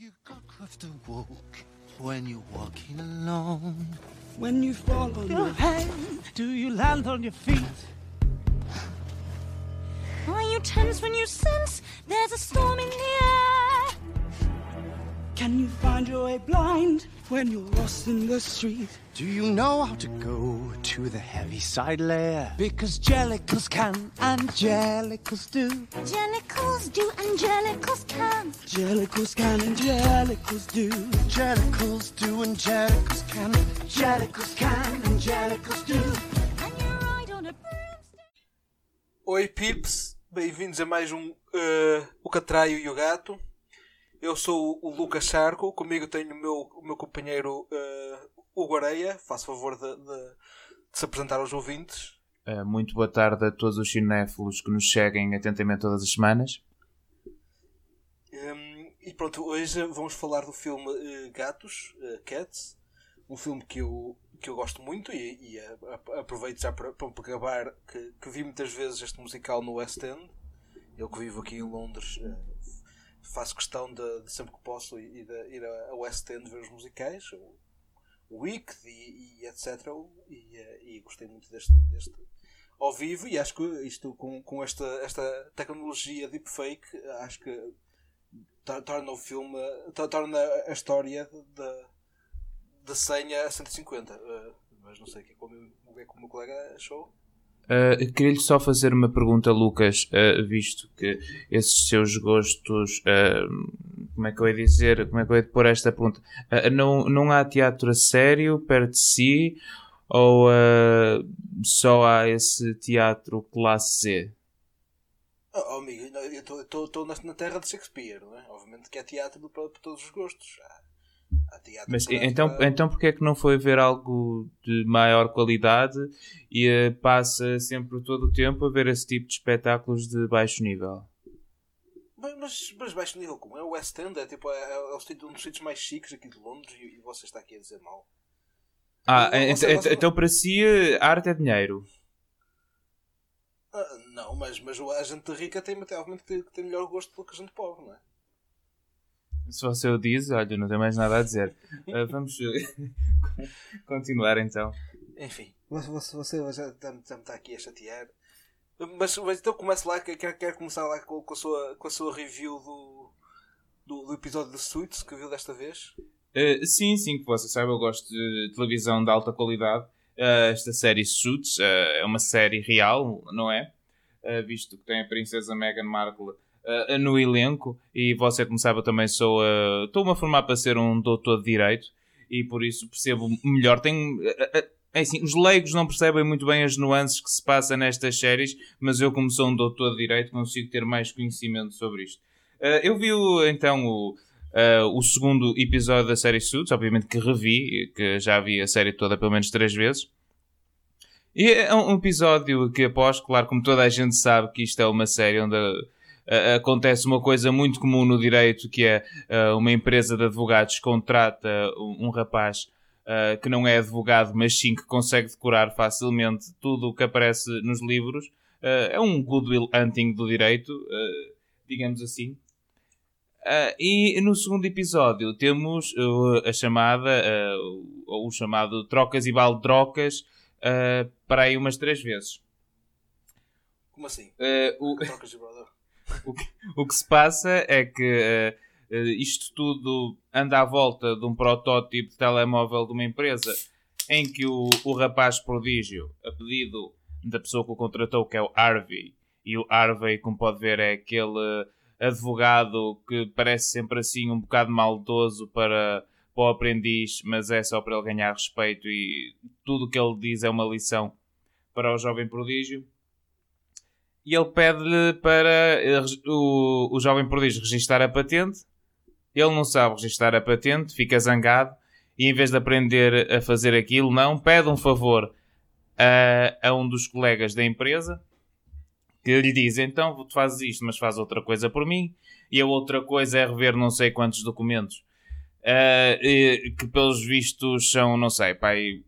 you got to walk when you're walking alone? When you fall on your hand, do you land on your feet? Are you tense when you sense there's a storm in the air? Can you find your way blind when you're lost in the street? Do you know how to go to the heavy side layer? Because jellicles can, angelicals do. Angelicals do, angelicals can. Jellicles can, angelicals do. Angelicals do, angelicals can. Jellicles can, angelicals do. And you ride on a broomstick. Oi Pips, bem-vindos a mais um eh, O Catraio e o Gato. Eu sou o Lucas Charco, comigo tenho o meu, o meu companheiro uh, Hugo Areia. Faço favor de, de- de se apresentar aos ouvintes. Uh, muito boa tarde a todos os cinéfilos que nos seguem atentamente todas as semanas. Um, e pronto, hoje vamos falar do filme eh, Gatos, eh, Cats, um filme que eu, que eu gosto muito e, e, eh, ap- aproveito já para, para acabar que, que vi muitas vezes este musical no West End. Eu que vivo aqui em Londres eh, faço questão de, de sempre que posso ir, a- ir a West End ver os musicais, o, Wicked e, e etc. E, eh, e gostei muito deste, deste ao vivo e acho que isto com, com esta, esta tecnologia deepfake acho que tor- torna o filme tor- torna a história da da senha a 150 eh, mas não sei o que é que o meu, é que o meu colega achou Uh, Queria-lhe só fazer uma pergunta, Lucas, uh, visto que esses seus gostos, uh, como é que eu ia dizer, como é que eu ia pôr esta pergunta? Não, não há teatro a sério perto de si ou só há esse teatro classe Z? oh, oh, amigo eu estou na, terra de Shakespeare não é? obviamente que é teatro para, todos os gostos teatro Mas então, então porque é que não foi ver algo de maior qualidade e uh, passa sempre todo o tempo a ver esse tipo de espetáculos de baixo nível? Mas, mas, mas baixo nível como é o West End é, tipo, é, é um dos sítios mais chiques aqui de Londres e, e você está aqui a dizer mal Ah, Você- você- então para si uh, arte é dinheiro. Ah, não, mas, mas a gente rica tem, obviamente, tem melhor gosto do que a gente pobre, não é? Se você o diz, olha, não tenho mais nada a dizer. Uh, vamos continuar então. Enfim, você, você, já está, já me está aqui a chatear. Mas, mas então comece lá, que- quero, quero começar lá com, com, a sua, com a sua review do, do, do episódio de Suits que viu desta vez. Uh, sim, sim, que você sabe, eu gosto de televisão de alta qualidade. Uh, esta série Suits uh, é uma série real, não é? Visto que tem a princesa Meghan Markle uh, no elenco e você, como sabe, eu também sou. uh, Estou-me a formar para ser um doutor de direito e por isso percebo melhor. Tenho. uh, é assim, os leigos não percebem muito bem as nuances que se passa nestas séries, mas eu, como sou um doutor de direito, consigo ter mais conhecimento sobre isto. Eu vi então o, uh, o segundo episódio da série Suits, obviamente que revi, que já vi a série toda pelo menos três vezes. E é um episódio que após, claro, como toda a gente sabe que isto é uma série onde uh, acontece uma coisa muito comum no direito, que é uh, uma empresa de advogados contrata um, um rapaz uh, que não é advogado, mas sim que consegue decorar facilmente tudo o que aparece nos livros. É um goodwill hunting do direito, digamos assim. E no segundo episódio temos a chamada, ou o chamado trocas e baldrocas, uh, para aí umas três vezes. Como assim? Uh, o, Trocas de. O, que, o que se passa é que uh, isto tudo anda à volta de um protótipo de telemóvel de uma empresa em que o, o rapaz prodígio, a pedido da pessoa que o contratou, que é o Harvey, e o Harvey, como pode ver, é aquele advogado que parece sempre assim um bocado maldoso para, para o aprendiz, mas é só para ele ganhar respeito e tudo o que ele diz é uma lição para o jovem prodígio. E ele pede-lhe para eh, o, o jovem prodígio registar a patente. Ele não sabe registar a patente, fica zangado e em vez de aprender a fazer aquilo, não, pede um favor a, a um dos colegas da empresa que lhe diz, então tu fazes isto, mas faz outra coisa por mim e a outra coisa é rever não sei quantos documentos uh, que pelos vistos são, não sei, pai,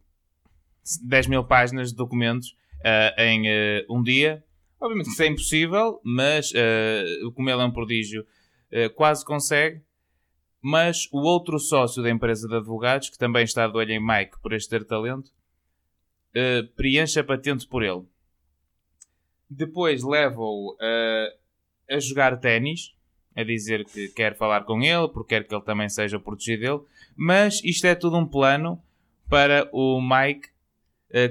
10 mil páginas de documentos uh, em uh, um dia. Obviamente que isso é impossível, mas como ele é um prodígio, quase consegue. mas o outro sócio da empresa de advogados, que também está de olho em Mike por este ter talento, uh, preenche a patente por ele. Depois leva-o uh, a jogar ténis, a dizer que quer falar com ele, porque quer que ele também seja protegido dele, mas isto é tudo um plano para o Mike uh,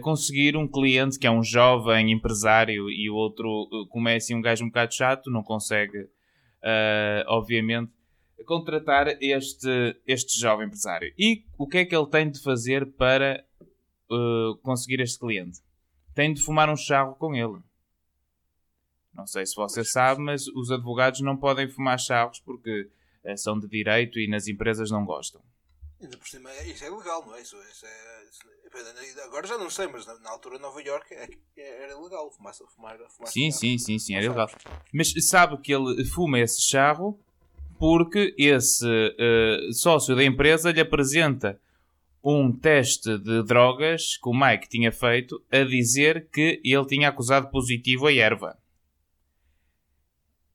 conseguir um cliente que é um jovem empresário e o outro, uh, como é assim um gajo um bocado chato, não consegue, uh, obviamente, contratar este, este jovem empresário. E o que é que ele tem de fazer para conseguir este cliente? Tem de fumar um charro com ele. Não sei se você sabe, mas os advogados não podem fumar charros porque são de direito e nas empresas não gostam. Ainda por cima, isso é legal, não é? Isso, isso é, isso, agora já não sei, mas na, na altura Nova York é, é, era legal fumar, fumar, fumar Sim, sim, sim, sim, era legal. Mas sabe que ele fuma esse charro porque esse uh, sócio da empresa lhe apresenta um teste de drogas que o Mike tinha feito a dizer que ele tinha acusado positivo a erva.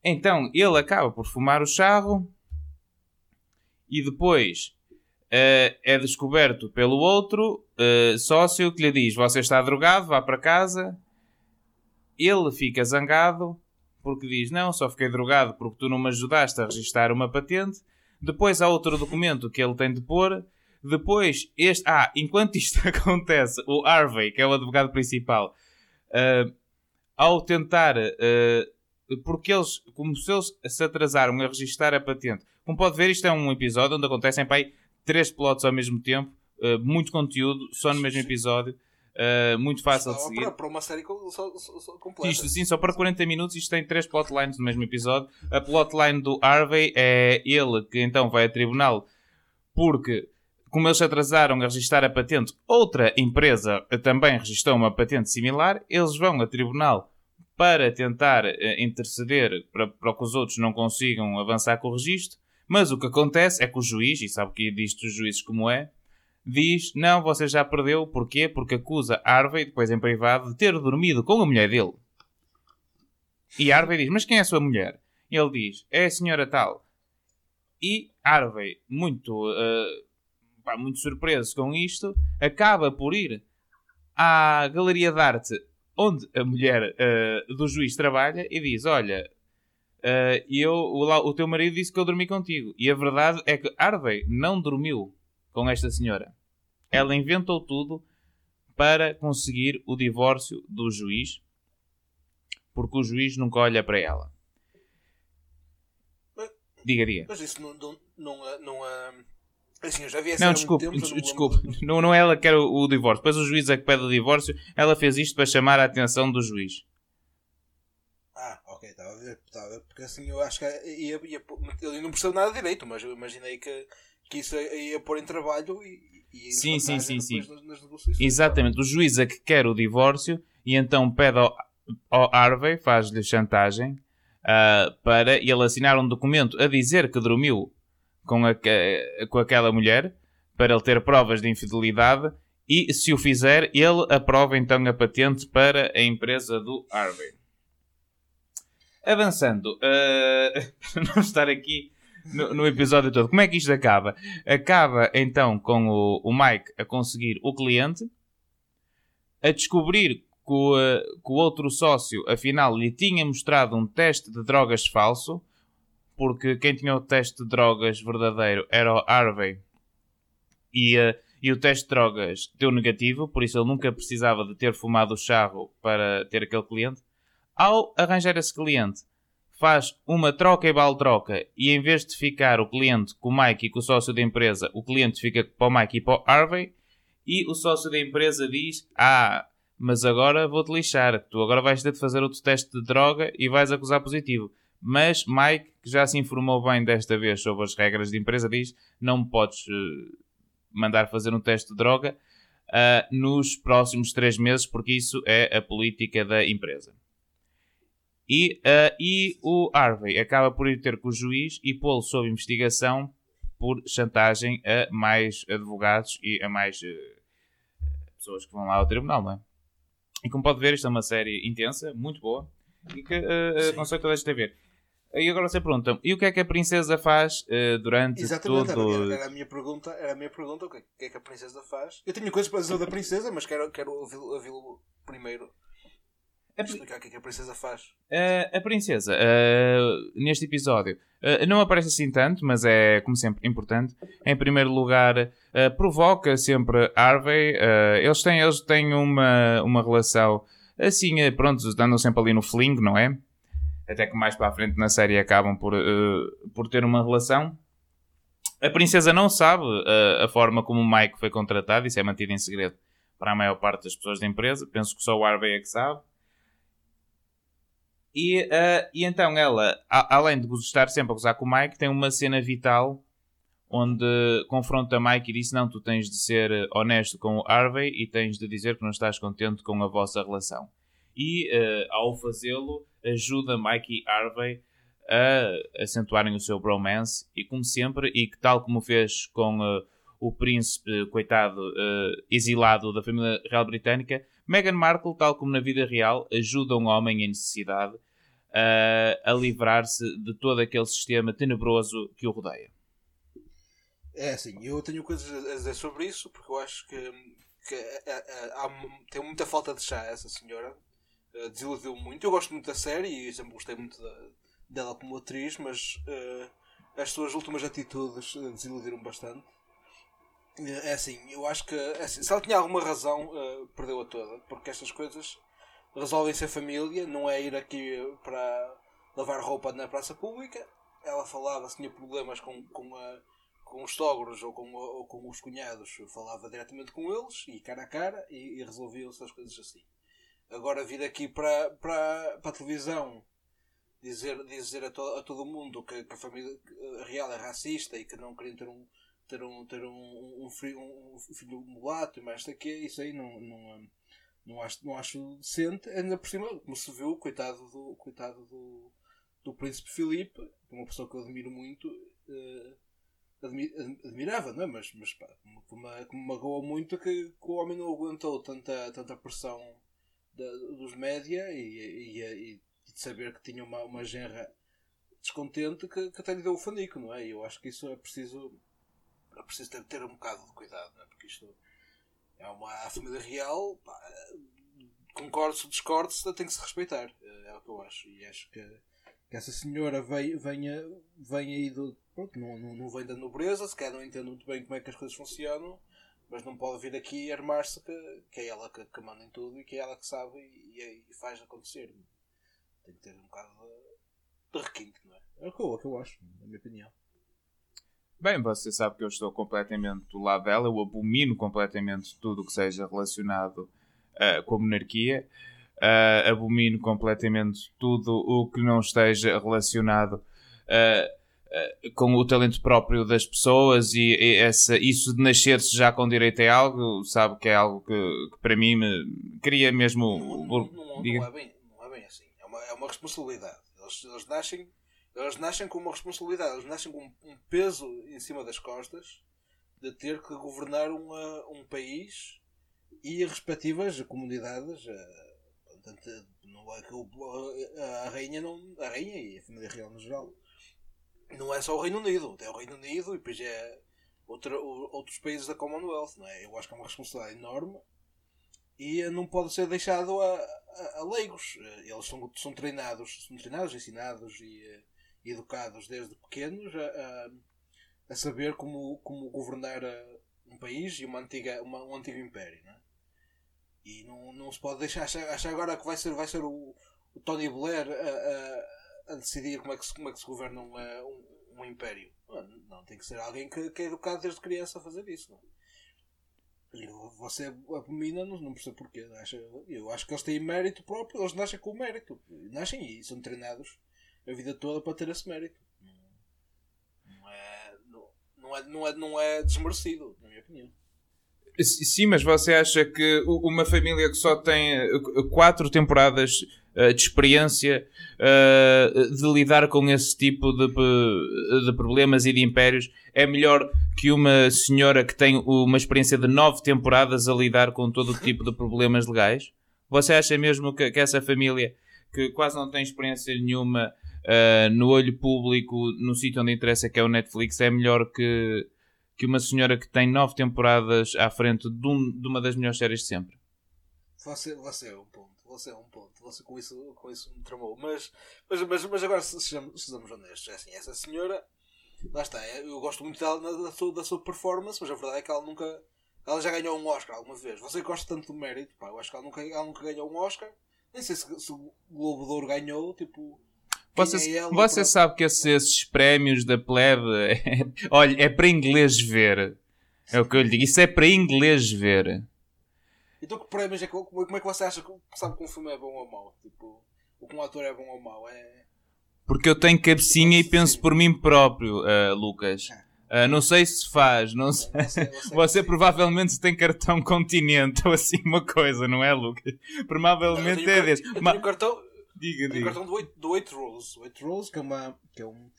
Então ele acaba por fumar o charro e depois uh, é descoberto pelo outro uh, sócio que lhe diz: Você está drogado, vá para casa. Ele fica zangado porque diz: Não, só fiquei drogado porque tu não me ajudaste a registrar uma patente. Depois há outro documento que ele tem de pôr. Depois, este. Ah, enquanto isto acontece, o Harvey, que é o advogado principal, uh, ao tentar. Uh, porque eles, como se eles se atrasaram a registrar a patente, como pode ver, isto é um episódio onde acontecem para aí três plots ao mesmo tempo, uh, muito conteúdo, só no mesmo episódio. Uh, muito fácil de seguir. Para, para uma série só, só, só completa. Isto sim, só para 40 minutos. Isto tem três plotlines no mesmo episódio. A plotline do Harvey é ele que então vai a tribunal porque, como eles se atrasaram a registrar a patente, outra empresa também registrou uma patente similar. Eles vão a tribunal para tentar uh, interceder para, para que os outros não consigam avançar com o registro. Mas o que acontece é que o juiz, e sabe que diz os juízes como é, diz: Não, você já perdeu. Porquê? Porque acusa Harvey, depois em privado, de ter dormido com a mulher dele. E Harvey diz: Mas quem é a sua mulher? E ele diz: É a senhora tal. E Harvey, muito, uh, pá, muito surpreso com isto, acaba por ir à galeria de arte onde a mulher uh, do juiz trabalha e diz: Olha, Uh, e eu, o, o, teu marido disse que eu dormi contigo. E a verdade é que Harvey não dormiu com esta senhora. Ela inventou tudo para conseguir o divórcio do juiz, porque o juiz nunca olha para ela. Mas, diga, diga. Mas isso não. não, não, não assim, eu já vi essa não, desculpe, tempo, desculpe. Não, não é ela que quer o, o divórcio. Depois o juiz é que pede o divórcio. Ela fez isto para chamar a atenção do juiz. Ok, estava a ver, estava porque assim eu acho que ia, ia, eu não percebo nada de direito, mas eu imaginei que, que isso ia pôr em trabalho e, e sim, sim, sim, sim. Nas, nas Exatamente, o juiz é que quer o divórcio e então pede ao, ao Harvey, faz-lhe chantagem uh, para ele assinar um documento a dizer que dormiu com, a, com aquela mulher para ele ter provas de infidelidade e se o fizer, ele aprova então a patente para a empresa do Harvey. Avançando, uh, para não estar aqui no, no, episódio todo, como é que isto acaba? Acaba então com o, o Mike a conseguir o cliente, a descobrir que o, uh, que o outro sócio afinal lhe tinha mostrado um teste de drogas falso, porque quem tinha o teste de drogas verdadeiro era o Harvey e, uh, e o teste de drogas deu negativo, por isso ele nunca precisava de ter fumado o charro para ter aquele cliente. Ao arranjar esse cliente, faz uma troca e bal-troca e em vez de ficar o cliente com o Mike e com o sócio da empresa, o cliente fica para o Mike e para o Harvey e o sócio da empresa diz Ah, mas agora vou-te lixar, tu agora vais ter de fazer outro teste de droga e vais acusar positivo. Mas Mike, que já se informou bem desta vez sobre as regras de empresa, diz não me podes uh, mandar fazer um teste de droga uh, nos próximos três meses, porque isso é a política da empresa. E, uh, e o Harvey acaba por ir ter com o juiz e pô-lo sob investigação por chantagem a mais advogados e a mais uh, pessoas que vão lá ao tribunal, não é? E como pode ver, isto é uma série intensa, muito boa, e que uh, aconselho toda a gente a ver. E agora você pergunta e o que é que a princesa faz uh, durante Exatamente, todo... era, era, a minha pergunta, era a minha pergunta, o que, é que a princesa faz? Eu tenho coisas para dizer da princesa, mas quero, quero ouvi-lo ouvi primeiro. A, explicar o que é que a princesa faz. Uh, a princesa, uh, neste episódio, uh, não aparece assim tanto, mas é, como sempre, importante. Em primeiro lugar, provoca sempre Harvey. eles, têm, eles têm uma, uma relação assim, pronto, andam sempre ali no fling, não é? até que mais para a frente na série acabam por, por ter uma relação. A princesa não sabe a forma como o Mike foi contratado, isso é mantido em segredo para a maior parte das pessoas da empresa. Penso que só o Harvey é que sabe. E, uh, e então ela, a, além de estar sempre a gozar com o Mike, tem uma cena vital onde confronta Mike e diz: Não, tu tens de ser honesto com o Harvey e tens de dizer que não estás contente com a vossa relação. E uh, ao fazê-lo, ajuda Mike e Harvey a acentuarem o seu bromance e como sempre, e que tal como fez com uh, o príncipe, coitado, exilado da família real britânica, Meghan Markle, tal como na vida real, ajuda um homem em necessidade uh, a livrar-se de todo aquele sistema tenebroso que o rodeia. É assim, eu tenho coisas a dizer sobre isso porque eu acho que, que há, tem muita falta de chá essa senhora uh, desiludiu muito. Eu gosto muito da série e sempre gostei muito da, dela como atriz, mas uh, as suas últimas atitudes desiludiram bastante. É assim, eu acho que é assim, se ela tinha alguma razão, perdeu-a toda, porque estas coisas resolvem-se a família, não é ir aqui para lavar roupa na praça pública. Ela falava se tinha problemas com, com, a, com os sogros ou com, ou com os cunhados, falava diretamente com eles e cara a cara e, e resolviam-se as coisas assim. Agora vir aqui para, para, para a televisão dizer, dizer a, to, a todo mundo que, que, a família real é racista e que não queriam ter um ter um, ter um, um, filho, um filho mulato e mais daqui, isso aí não, não, não, acho, não acho decente. Ainda por cima, como se viu, coitado do, coitado do, do príncipe Filipe, uma pessoa que eu admiro muito, uh, admirava, não é? mas, mas pá, como magoa muito que, que, o homem não aguentou tanta, tanta pressão da, dos média e, e, e, de saber que tinha uma, uma genra descontente que, que até lhe deu o fanico, não é? E eu acho que isso é preciso, é preciso ter, ter um bocado de cuidado, não é? Porque isto é uma a família real, pá, concordo se discordo, tem que se respeitar, é o que eu acho. E acho que, que essa senhora vem, venha, venha aí do. Pronto, não, não, não vem da nobreza, se calhar não entende muito bem como é que as coisas funcionam mas não pode vir aqui armar-se que, que é ela que, que, manda em tudo e que é ela que sabe e, e faz acontecer. Tem que ter um bocado de, de requinte, não é? É é o que eu acho, na minha opinião. Bem, você sabe que eu estou completamente do lado dela, eu abomino completamente tudo o que seja relacionado uh, com a monarquia, uh, abomino completamente tudo o que não esteja relacionado uh, com o talento próprio das pessoas e, e essa, isso de nascer-se já com direito a algo, sabe que é algo que, que para mim me cria mesmo. Não, não, não, não, é bem, não é bem assim. É uma, é uma responsabilidade. Eles, eles, nascem, eles nascem com uma responsabilidade, eles nascem com um peso em cima das costas de ter que governar uma, um país e as respectivas comunidades. Eh, portanto, não é que a rainha, não, a rainha e a família real no geral não é só o Reino Unido, tem o Reino Unido e depois é outra, outros países da Commonwealth, não é? Eu acho que é uma responsabilidade enorme e não pode ser deixado a, a, a leigos. Eles são, são treinados, são treinados, ensinados e educados desde pequenos a, a, a, saber como, como governar um país e uma antiga, uma, um antigo império, não é? E não, não se pode deixar achar, achar agora que vai ser, vai ser o, o Tony Blair a, a decidir como é que se, como é que se governa um, eh, um, um império. Não, não, tem que ser alguém que, que é educado desde criança a fazer isso. Não? E você abomina, não, não percebo porquê. Acha, eu acho que eles têm mérito próprio, eles nascem com mérito. Nascem e são treinados a vida toda para ter esse mérito. Não é, não, é, não é, não é desmerecido, na minha opinião. Sim, mas você acha que uma família que só tem eh, quatro temporadas eh, de experiência uh, de lidar com esse tipo de, de problemas e de impérios é melhor que uma senhora que tem uma experiência de nove temporadas a lidar com todo o tipo de problemas legais? Você acha mesmo que, que essa família, que quase não tem experiência nenhuma uh, no olho público, no sítio onde interessa, que é o Netflix, é melhor que, que uma senhora que tem nove temporadas à frente de, um- de uma das melhores séries de sempre. Você, você é um ponto, você é um ponto. Você com isso, com isso me tramou. Mas, mas, mas, mas agora, se- sejamos, sejamos honestos, é assim, essa senhora, lá está, é, eu gosto muito da, da sua, da sua performance, mas a verdade é que ela nunca. Ela já ganhou um Oscar alguma vez. Você gosta tanto do mérito, pá, eu acho que ela nunca, ela nunca ganhou um Oscar. Nem sei se, se o Globo de Ouro ganhou, tipo. Quem Você, é você sabe que esses, esses prémios da plebe, é- olha, é para inglês ver. É o que eu lhe digo. Isso é para inglês ver. Então que prémios é que, como é que você acha que sabe que um filme é bom ou mau? Tipo, ou que um ator é bom ou mau? É. Porque eu tenho cabecinha e penso por mim próprio, ah, Lucas. Ah, não sei se faz, não sei. Você- você- Você provavelmente tem cartão continente ou assim uma coisa, não é, Lucas? Provavelmente é desse. Eu tenho cartão, Diga, diga. cartão do 8, do 8 Rolls. 8 Rolls, que é, uma, que é, um,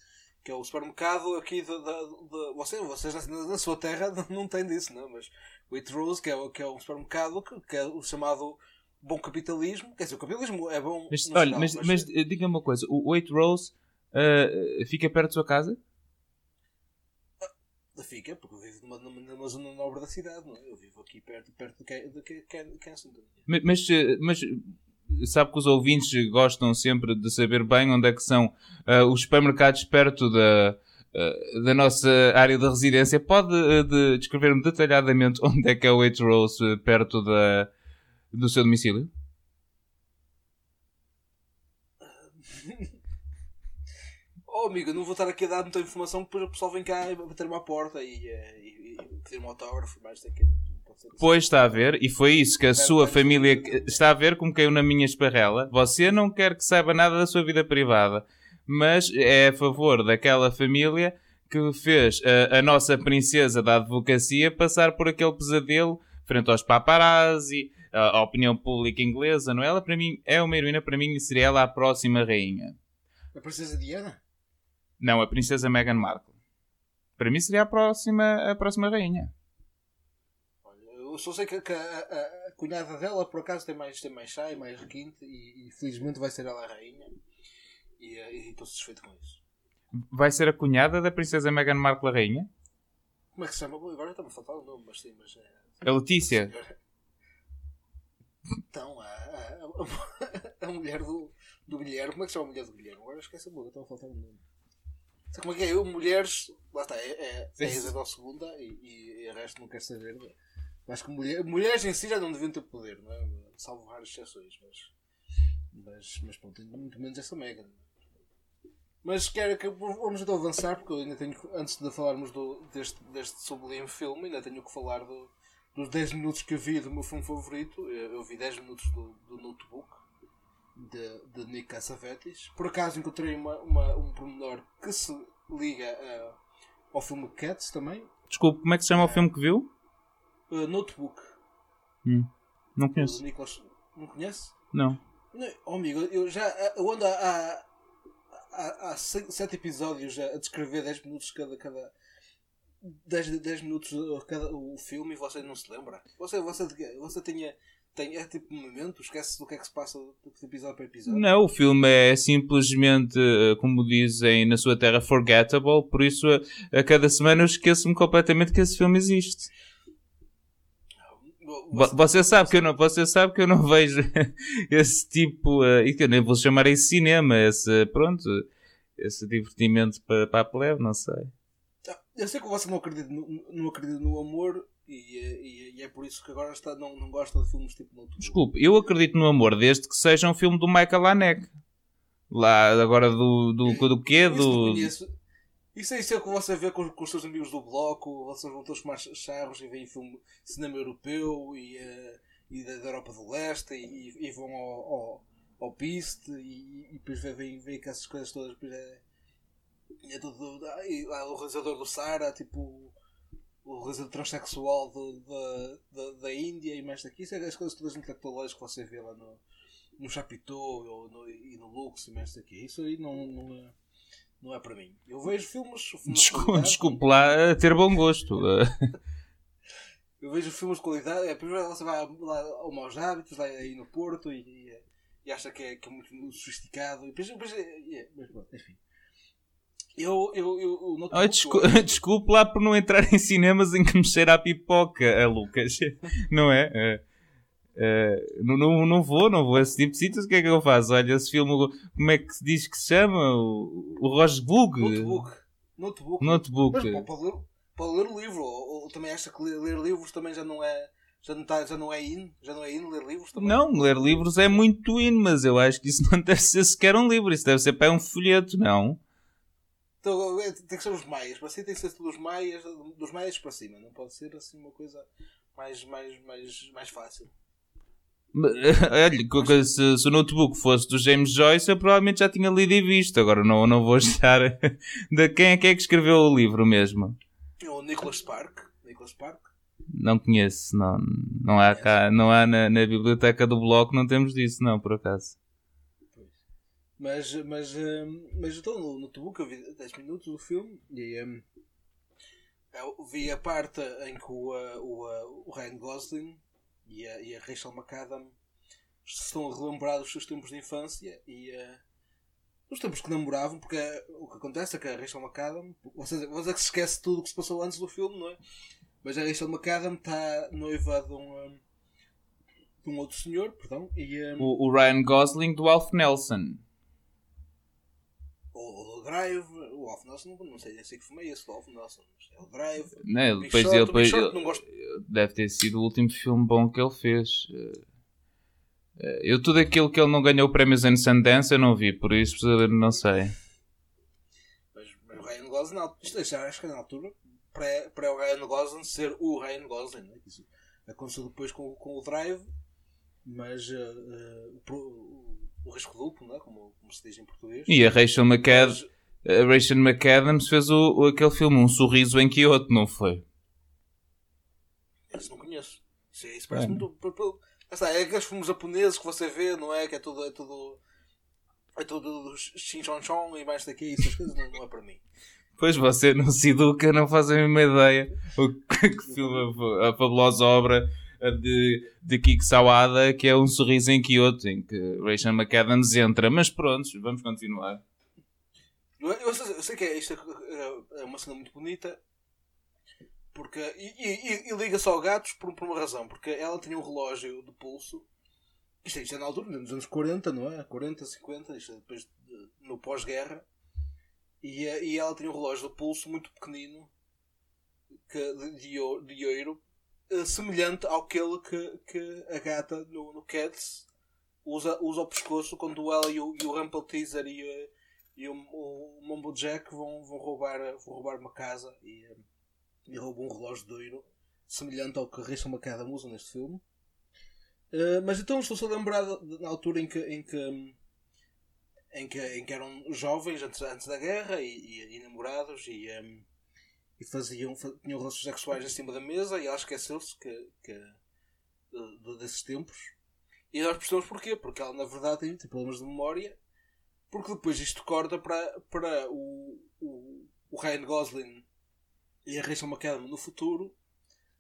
que é o supermercado aqui da. você, vocês na, na sua terra não têm disso, não? Mas o 8 Rolls, que é, o- que é um supermercado que, que é o chamado bom capitalismo. Quer dizer, o capitalismo é bom. Mas, olha, geral, mas, mas é- eh, diga-me uma coisa: o 8 Rose ah, fica perto da sua casa? Fica, porque eu vivo numa, numa, zona nobre da cidade, não é? Eu vivo aqui perto, perto Kensington. Ma- Mas, eh, mas sabe que os ouvintes gostam sempre de saber bem onde é que são ah, os supermercados perto da, ah, da nossa área de residência. Pode eh, de- descrever-me detalhadamente onde é que é o 8 Rose eh, perto da, do seu domicílio? Oh amigo, não vou estar aqui a dar muita informação porque depois o pessoal vem cá bater-me à porta e, eh, e, e pedir um autógrafo mais daqui. Pois está a ver, e foi isso que a sua família está a ver como caiu na minha esparrela. Você não quer que saiba nada da sua vida privada, mas é a favor daquela família que fez a, a nossa princesa da advocacia passar por aquele pesadelo frente aos paparazzi, a, a opinião pública inglesa, não é? Ela para mim é uma heroína, para mim seria ela a próxima rainha. A Princesa Diana? Não, a princesa Meghan Markle. Para mim seria a próxima, a próxima rainha. Eu só sei que, que a, a- a cunhada dela por acaso tem mais, tem mais chá e mais requinte e, e felizmente vai ser ela a rainha. E eh, e estou satisfeito com isso. Vai ser a cunhada da princesa Meghan Markle a rainha? Como é que se chama? Agora está-me a faltar o nome, mas sim, mas é. A Letícia. Então, a, a, a, a mulher do, do Guilherme, como é que se chama a mulher do Guilherme? Agora esqueci a está a faltar o nome. Sabe como é que é? Eu, mulheres, lá está, é, é, é a Isabel II e, e o resto não quer saber. Acho que mulher, mulheres em si já não deviam ter poder, não é? Salvo raras exceções, mas. Mas, mas pronto, muito menos essa Megan. Mas quero que vamos então avançar, porque eu ainda tenho, antes de falarmos do, deste, deste sublime filme, ainda tenho que falar do, dos 10 minutos que eu vi do meu filme favorito. Eu, eu vi 10 minutos do, do Notebook, de, de Nick Cassavetes. Por acaso encontrei uma, uma, um pormenor que se liga a- ao filme Cats também. Desculpe, como é que se chama o filme que viu? Uh, Notebook, Não do conheço. Nicholas. Não conhece? Não. Não, oh, amigo, eu já eu ando há, há, há se- sete episódios a, descrever 10 minutos cada. cada 10, 10 minutos a cada o filme e você não se lembra? Você, você, você tinha. Tem, é tipo momento, esquece do que é que se passa de episódio para episódio. Não, o filme é simplesmente, eh, como dizem na sua terra, forgettable. Por isso, a, a cada semana eu esqueço-me completamente que esse filme existe. Vo- Você sabe que eu não, você sabe que eu não vejo esse tipo, eh, e que eu nem vou chamar isso cinema, esse, pronto, esse divertimento para, para a plebe, não sei. Ah, Eu sei que você não acredita no, não acredita no amor e, é- e, e é por isso que agora está, não, não gosta de filmes tipo. Desculpe, eu acredito no amor desde que seja um filme do Michael Haneke. Lá, agora do, do, do quê? Do. Isso é isso é o que você vê com, com os seus amigos do bloco, vocês vão todos mais charros e veem filme cinema europeu e, eh, e da, da Europa do Leste e, e vão ao, ao, ao Piste e, e depois veem, veem que essas coisas todas depois é, é tudo, e lá o realizador do Sara, tipo o realizador transexual do, da, da, da Índia e mais daqui, isso é as coisas todas intelectuais que você vê lá no, no Chapitão ou no, e no Lux e mais daqui. Isso aí não, não é não é para mim. Eu vejo filmes. filmes de desculpe, lá a ter bom gosto. Eu vejo filmes de qualidade. É, primeiro você vai lá ao Maus Hábitos, lá aí no Porto, e, e, e acha que é, que é muito sofisticado. E depois, depois, é, mas pronto, enfim. Eu, eu, eu, notebook, Oh, descu eu- desculpe lá por não entrar em cinemas em que me cheira a pipoca, a Lucas. Não é? É, é, não, não, não vou, não vou a esse tipo de sítios. O que é que eu faço? Olha, esse filme, como é que se diz que se chama? O, o Rosbug? Notebook. Notebook. Notebook. Mas pode, ler, pode ler o livro. Ou, ou também acha que ler, ler livros também já não é. Já não, tá, já não é in? Já não é in ler livros também? Não, ler livros é muito in, mas eu acho que isso não deve ser sequer um livro. Isso deve ser para um folheto, não? Então, é, tem que ser os maias. Para si tem que ser dos maias, dos maias para cima. Não pode ser assim uma coisa mais, mais, mais, mais fácil. Olha, se, se o notebook fosse do James Joyce, eu provavelmente já tinha lido e visto. Agora não, não vou achar. De quem é que é que escreveu o livro mesmo? É o Nicholas Spark. Nicholas Spark. Não conheço, não, não há, cá, não há na, na biblioteca do bloco, não temos disso, não, por acaso. Mas, mas, hum, mas então no notebook eu vi 10 minutos do filme e eu vi a parte em que o, uh, o, uh, o Ryan Gosling e a, e a Rachel McAdam estão a relembrar dos seus tempos de infância e uh, dos tempos que namoravam, porque uh, o que acontece é que a Rachel McAdam, você, você é que se esquece tudo o que se passou antes do filme, não é? Mas a Rachel McAdam está noiva de um, um, de um outro senhor, perdão, e um, O, o Ryan Gosling do Alf Nelson. O, o Drive, o Alf Nelson, não, não sei, sei que filme é esse do Alf Nelson, mas é o Drive. Né? Big Depois, Short, ele, depois, Short ele- não gosto. deve ter sido o último filme bom que ele fez. Eh, Eu tudo aquilo que ele não ganhou prémios em Sundance eu não vi, por isso não sei. Mas, mas o Ryan Gosling, isto já acho que é na altura, para, para o Ryan Gosling ser o Ryan Gosling, né? Isso aconteceu depois com, com o Drive, mas o, pro- o, risco duplo, né? como, como se diz em português. E a Rachel McAdams, a Rachel McAdams fez o, o- aquele filme Um Sorriso em Kyoto, não foi? Esse não conheço. Isso, é- isso parece É. muito. está, é aqueles filmes japoneses que você vê, não é? Que é tudo. É tudo, é tudo Shin-Chon-Chon e mais daqui, essas coisas não, não é para mim. Pois você não se educa, não faz a mesma ideia. O que, que filme a fabulosa obra de, de Kiko Sawada, que é Um Sorriso em Kyoto, em que Rachel McAdams entra. Mas pronto, vamos continuar. Eu, eu sei, eu sei que é, isto é, é uma cena muito bonita. Porque, e, e, e- liga-se ao gatos por, por uma razão. Porque ela tinha um relógio de pulso. Isto, é- isto é na altura, nos anos 40, não é? 40, 50, isto é depois de- no pós-guerra. E, eh, e ela tinha um relógio de pulso muito pequenino que, de, de, de ouro, eh, semelhante àquele que, que a gata no, no Cats usa, usa ao pescoço quando ela e o, e o Rumpel Teaser e, eh, e o, o Mumbo Jack vão, vão, roubar, vão roubar uma casa e, eh, e roubam um relógio de ouro semelhante ao que Rachel McAdam usa neste filme. Eh, mas então estou-se a lembrar na altura em que, em que, em que, em que eram jovens antes, antes da guerra e, e- e namorados e, hum, e faziam, fa- tinham relações sexuais em cima da mesa e ela esqueceu-se que, que, de- de- desses tempos. E nós percebemos porquê, porque ela na verdade tem, tem problemas de memória, porque depois isto corta para, para o, o, o Ryan Gosling e a Rachel McAdam no futuro,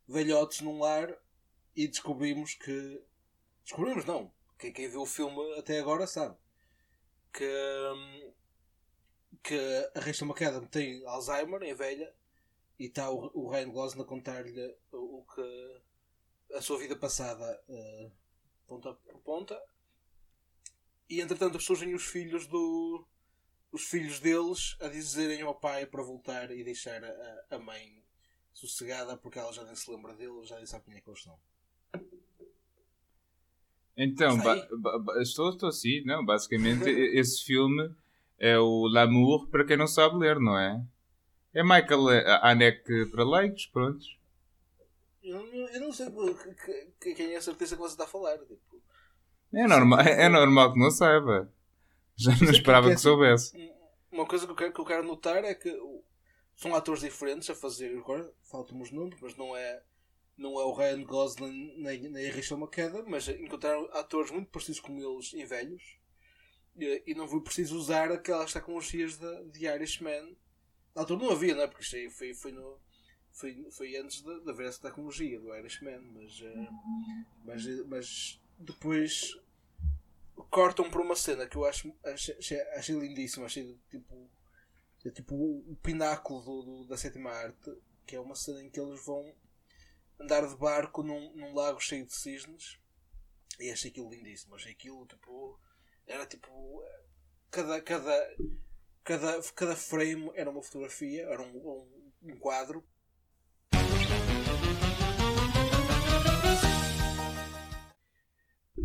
velhotes num lar, e descobrimos que. Descobrimos não. Quem, quem viu o filme até agora sabe que, hum, que a Rachel McAdam tem Alzheimer, é velha, e está o, o Ryan Gosling a contar-lhe o, o que a sua vida passada eh, ponta por ponta. E entretanto surgem os filhos do os filhos deles a dizerem ao pai para voltar e deixar a, a mãe sossegada porque ela já nem se lembra dele, já nem sabe quem é que eles são. Então, estou, estou assim, não, basicamente esse filme é o L'amour para quem não sabe ler, não é? É Michael Haneke para leigos, pronto. Eu, não- eu não sei que- que- que- quem é a certeza que você está a falar. Tipo, É normal, é normal que não saiba. Já não que esperava é que assim. soubesse. Uma coisa que eu quero, que eu quero notar é que são atores diferentes a fazer. Agora faltam os nomes, mas não é, não é o Ryan Gosling nem, nem a Rachel McAdam, mas encontraram atores muito parecidos com eles e velhos. E, e não foi preciso usar aquelas tecnologias de, de Irishman. Na altura não havia, não é? Porque isto aí foi, foi, no, foi, foi antes de, de haver essa tecnologia do Irishman, mas, eh, mas, mas depois cortam por uma cena que eu acho achei, achei lindíssima, achei tipo, é tipo o pináculo do, do- da sétima arte, que é uma cena em que eles vão andar de barco num, num lago cheio de cisnes e achei aquilo lindíssimo, achei aquilo tipo era tipo cada, cada, cada, cada frame era uma fotografia, era um, um, um quadro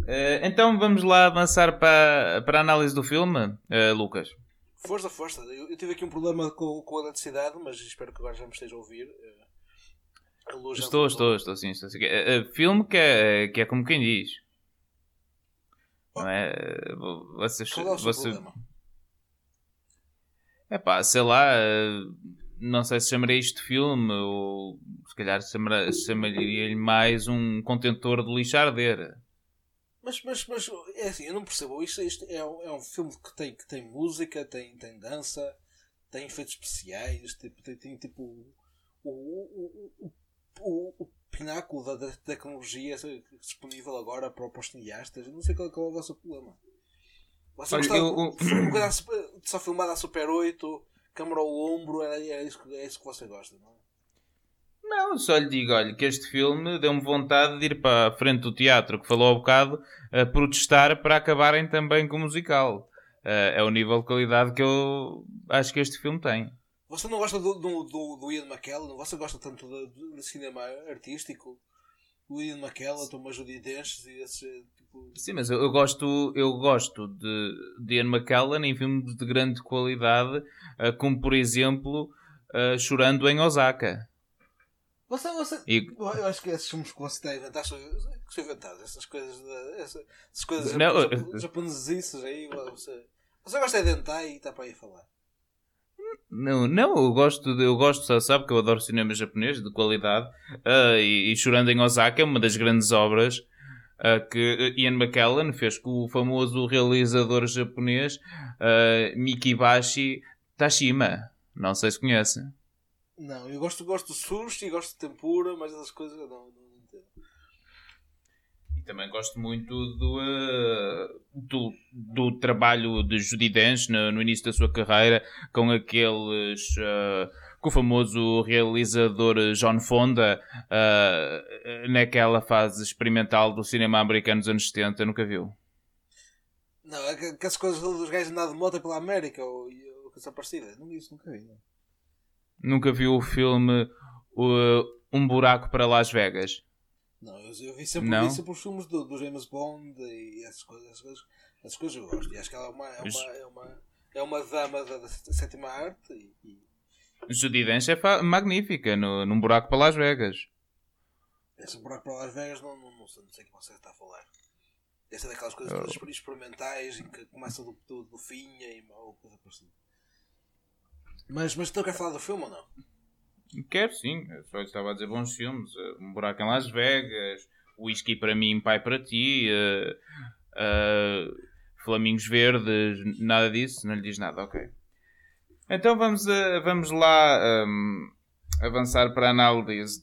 Eh, então vamos lá avançar para, para a análise do filme, eh, Lucas. Força, força. Eu, eu tive aqui um problema com, com a eletricidade, mas espero que agora já me esteja a ouvir. Eh, A luz Estou, estou, estou sim. Estou, sim. Filme que é, que é como quem diz. Não é? Vocês, Qual é o seu você, problema? É pá, sei lá, eh, não sei se chamarei isto de filme ou se calhar chamaria-lhe mais um contentor de lixo a arder. Mas, mas, mas é assim, eu não percebo. Isto, isto é, é um filme que tem, que tem música, tem, tem dança, tem efeitos especiais, tipo, tem, tem tipo o, o, o, o, pináculo da, tecnologia disponível agora para, os cineastas. Eu não sei qual, qual é o vosso problema. Você Olha, gostava eu- eu- coisa a super- só filmada a Super 8, câmara ao ombro, era, era, isso, que- é isso que você gosta, não é? Não, só lhe digo, olha, que este filme deu-me vontade de ir para a frente do teatro, que falou há bocado, a protestar para acabarem também com o musical. Eh, é o nível de qualidade que eu acho que este filme tem. Você não gosta do, do, do, do Ian McKellen? Você gosta tanto do, do- cinema artístico? O Ian McKellen, Thomas Judy e esse tipo. Sim, mas eu, eu gosto, eu gosto de, de Ian McKellen em filmes de grande qualidade, eh, como por exemplo eh, Chorando em Osaka. Você, você. E- Eu acho que esses filmes que você está a inventar são, são inventados. Essas coisas. Da, essa- essas coisas Não, japo- eu- japo- japonesices aí. Você, você gosta de dentar e está para aí falar. Não, não, eu gosto, de- eu gosto, só sabe que eu adoro cinema japonês de qualidade ah, e, e Chorando em Osaka é uma das grandes obras que Ian McKellen fez com o famoso realizador japonês ah, Mikibashi Tashima. Não sei se conhece. Não, eu gosto, gosto de sushi, gosto de tempura, mas essas coisas eu não, não entendo. E também gosto muito do, ah, do, do trabalho de Judi Dench no, no início da sua carreira com aqueles. ah, com o famoso realizador John Fonda ah, naquela fase experimental do cinema americano dos anos 70, nunca viu? Não, é que, aquelas coisas dos gajos andar de moto pela América ou, ou coisa parecida. Não, isso nunca vi. Não. Nunca viu o filme uh, Um Buraco para Las Vegas? Não, eu, eu vi sempre, Não? vi sempre os filmes do, do James Bond e essas coisas, essas coisas. Essas coisas eu gosto. E acho que ela é uma, é uma, é uma, é uma dama da, da sétima arte e, e Judi Dench é magnífica no, num Buraco para Las Vegas. esse buraco para Las Vegas não, não, não, sei, não sei o que você está a falar. Essa é daquelas Oh. coisas todas experimentais em que começa do, do, do finha e ou coisa parecida. Mas, mas tu quer falar do filme ou não? Quero sim, eu só estava a dizer bons filmes. uh, Um Buraco em Las Vegas, Whisky para mim, Pai para ti, uh, uh, Flamingos Verdes, nada disso, não lhe diz nada, ok. Então vamos, uh, vamos lá um, avançar para a análise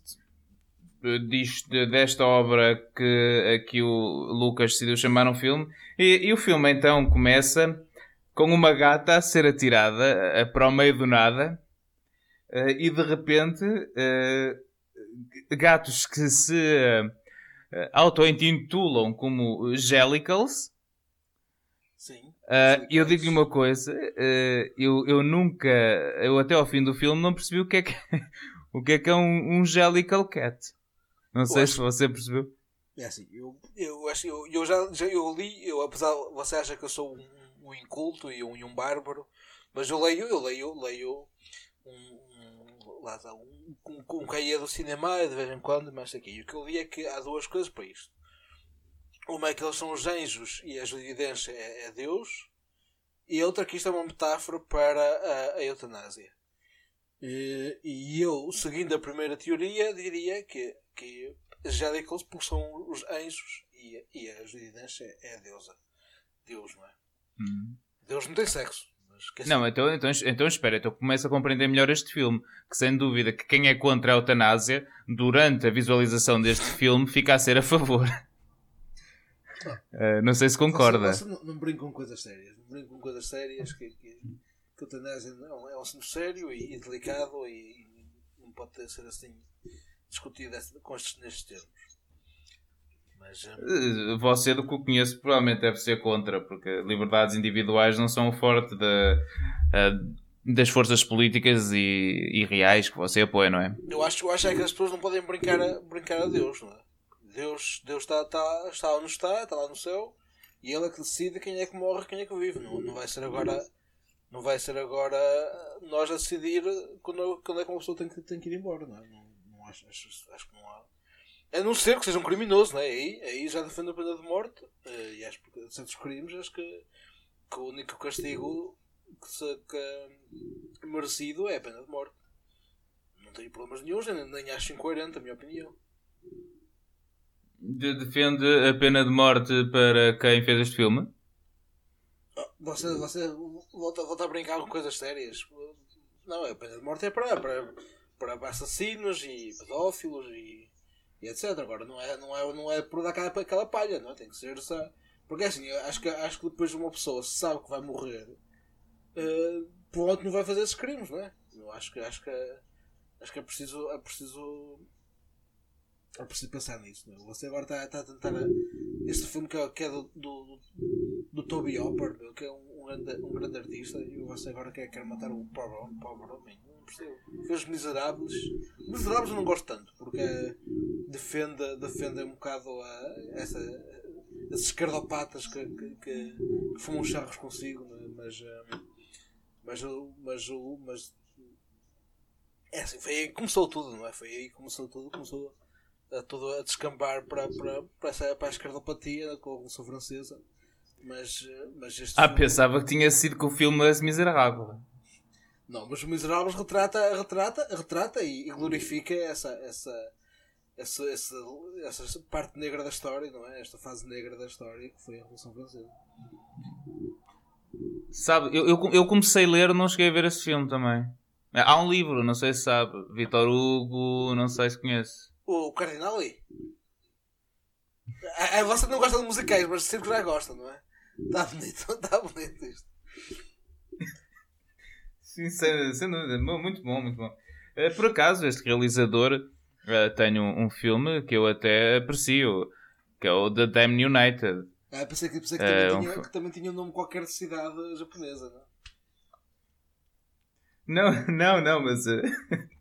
de- desta obra que aqui o Lucas decidiu chamar um filme. E, e o filme então começa com uma gata a ser atirada uh, para o meio do nada. Uh, e de repente, gatos que se auto-intitulam como Jellicles. Uh, eu digo-lhe uma coisa, uh, eu, eu nunca, eu até ao fim do filme não percebi o que é que, o que é, que é um, um Jellicle Cat. Não sei acho- se você percebeu. É assim, eu, eu acho eu, eu já, já eu li, eu, apesar você acha que eu sou um, um inculto e um, um bárbaro, mas eu leio, eu leio, leio um, um, lá está, um, um, um caia do cinema de vez em quando, mas aqui. O que eu li é que há duas coisas para isto. Uma é que eles são os anjos e a evidência é, é Deus, e a outra que isto é uma metáfora para a, a eutanásia. E, e eu, seguindo a primeira teoria, diria que, que Jellicles porque são os anjos e, e a evidência é a deusa. Deus, não é? Deus não tem sexo. Não, então, então, então espera, então começo a compreender melhor este filme. Que sem dúvida que quem é contra a eutanásia, durante a visualização deste filme, fica a ser a favor. Uh, não sei se concorda. Você, você não, não brinca com coisas sérias. Não brinca com coisas sérias que, que, que o eutanásia não, é um assunto sério e, e delicado e, e, não pode ser assim discutido com estes, nestes termos. Mas, um... Eh, você, do que eu conheço, provavelmente deve ser contra, porque liberdades individuais não são o forte da, das forças políticas e, e, reais que você apoia, não é? Eu acho, eu acho é que as pessoas não podem brincar a, brincar a Deus, não é? Deus, Deus está, está, está onde está, está lá no céu, e Ele é que decide quem é que morre quem é que vive. Não, não vai ser agora. Não vai ser agora nós a decidir quando, quando é que uma pessoa tem que, tem que ir embora, não é? Não, não acho, acho, acho que não há. A não ser que seja um criminoso, não é? Aí, aí já defende a pena de morte. Eh, e acho que certos crimes, acho que, que o único castigo que, se, que merecido é a pena de morte. Não tenho problemas nenhum, nem, nem acho incoerente, a minha opinião. De, defende a pena de morte para quem fez este filme? Você, você volta, volta a brincar com coisas sérias. Não, a pena de morte é para, para, para assassinos e pedófilos e e etc. Agora não é, não é, não é por dar aquela, aquela palha, não é? Tem que ser só. Porque é assim, acho que, acho que depois uma pessoa sabe que vai morrer, uh, pronto, não vai fazer esses crimes, não é? Eu acho que, acho que, acho que é preciso. É preciso é preciso pensar nisso. É? Você agora está, está a tentar. Este filme que é, que é do, do, do Toby Hopper, que é um, um, grande, um grande artista, e você agora quer, quer matar o pobre, pobre homem. Não percebo. Fez Miseráveis. Miseráveis eu não gosto tanto, porque defende, defende um bocado a, essa, esses esquerdopatas que, que, que, que fumam charros consigo, né? mas, mas, mas, mas, mas é assim, foi aí que começou tudo, não é? Foi aí que começou tudo, começou a, tudo a descambar para, para, para, essa, para a esquerdopatia com a Revolução Francesa. Mas, mas este ah, filme... pensava que tinha sido com o filme As Miseráveis. Não, mas o Miseráveis retrata, retrata, retrata e, e glorifica essa, essa, essa, essa, essa parte negra da história, não é? Esta fase negra da história que foi a Revolução Francesa. Sabe, eu, eu, eu comecei a ler, não cheguei a ver esse filme também. Há um livro, não sei se sabe, Vitor Hugo, não sei se conhece. O Cardinali? A, a, você não gosta de musicais, mas sempre já gosta, não é? Está bonito, está bonito isto. Sim, sem, sem dúvida, muito bom, muito bom. Eh, por acaso, este realizador uh, tenho um, um, filme que eu até aprecio, que é o The Damn United. Ah, pensei que, pensei que, também, uh, tinha, um... que também tinha um nome qualquer de cidade japonesa, não? Não, não, não, mas. Uh...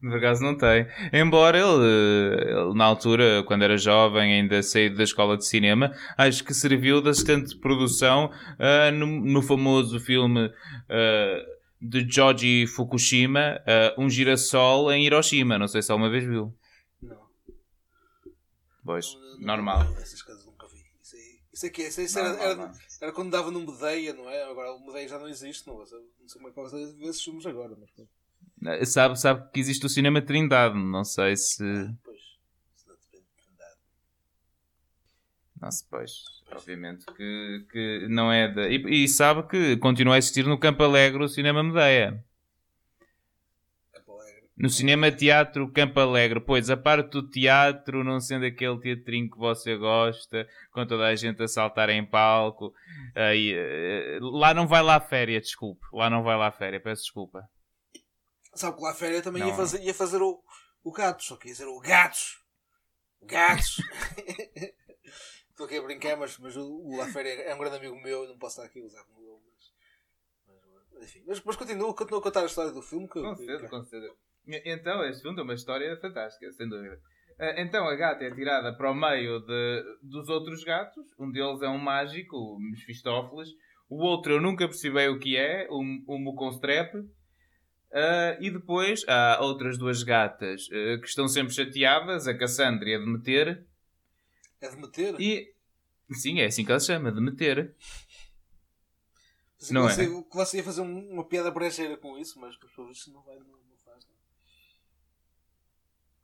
Por acaso não tem. Embora ele, ele, na altura, quando era jovem, ainda saído da escola de cinema, acho que serviu de assistente de produção uh, no, no, famoso filme uh, de Joji Fukushima, uh, um girassol em Hiroshima. Não sei se alguma vez viu. Não. Pois, não, não, normal. Não, essas coisas nunca vi. Isso, aí, isso aqui isso, isso era, era, era, quando dava no Medeia, não é? Agora o Medeia já não existe, não, não sei como é que vai ver esses filmes agora. Mas... Eh, sabe, sabe que existe o cinema Trindade, não sei se. Ah, pois, isso não depende de Trindade. Nossa, pois. Obviamente que, que não é da. E, e, sabe que continua a existir no Campo Alegre o Cinema Medeia. No cinema teatro Campo Alegre, pois a parte do teatro, não sendo aquele teatrinho que você gosta, com toda a gente a saltar em palco, aí, eh, lá não vai lá a férias, desculpe. Lá não vai lá a férias, peço desculpa. Sabe que lá a férias também ia fazer, ia fazer o, o gato, só que ia dizer o gatos. Gatos! Estou aqui a brincar, mas, mas o, o é um grande amigo meu, não posso estar aqui a usar como ele. Mas, mas, enfim, mas, mas continuo, continuo a contar a história do filme. Que, com certeza, com certeza. Então, este filme tem uma história fantástica, sem dúvida. Eh, então a gata é tirada para o meio de, dos outros gatos. Um deles é um mágico, o Mephistófeles. O outro eu nunca percebi o que é, o, o Muconstrep. Uh, e depois há outras duas gatas uh, que estão sempre chateadas, a Cassandra e a Demeter, é de meter? E... Sim, é assim que ela se chama, de meter. não você, é? Que você ia fazer uma piada brejeira com isso, mas por isso não vai, não, não faz. Não.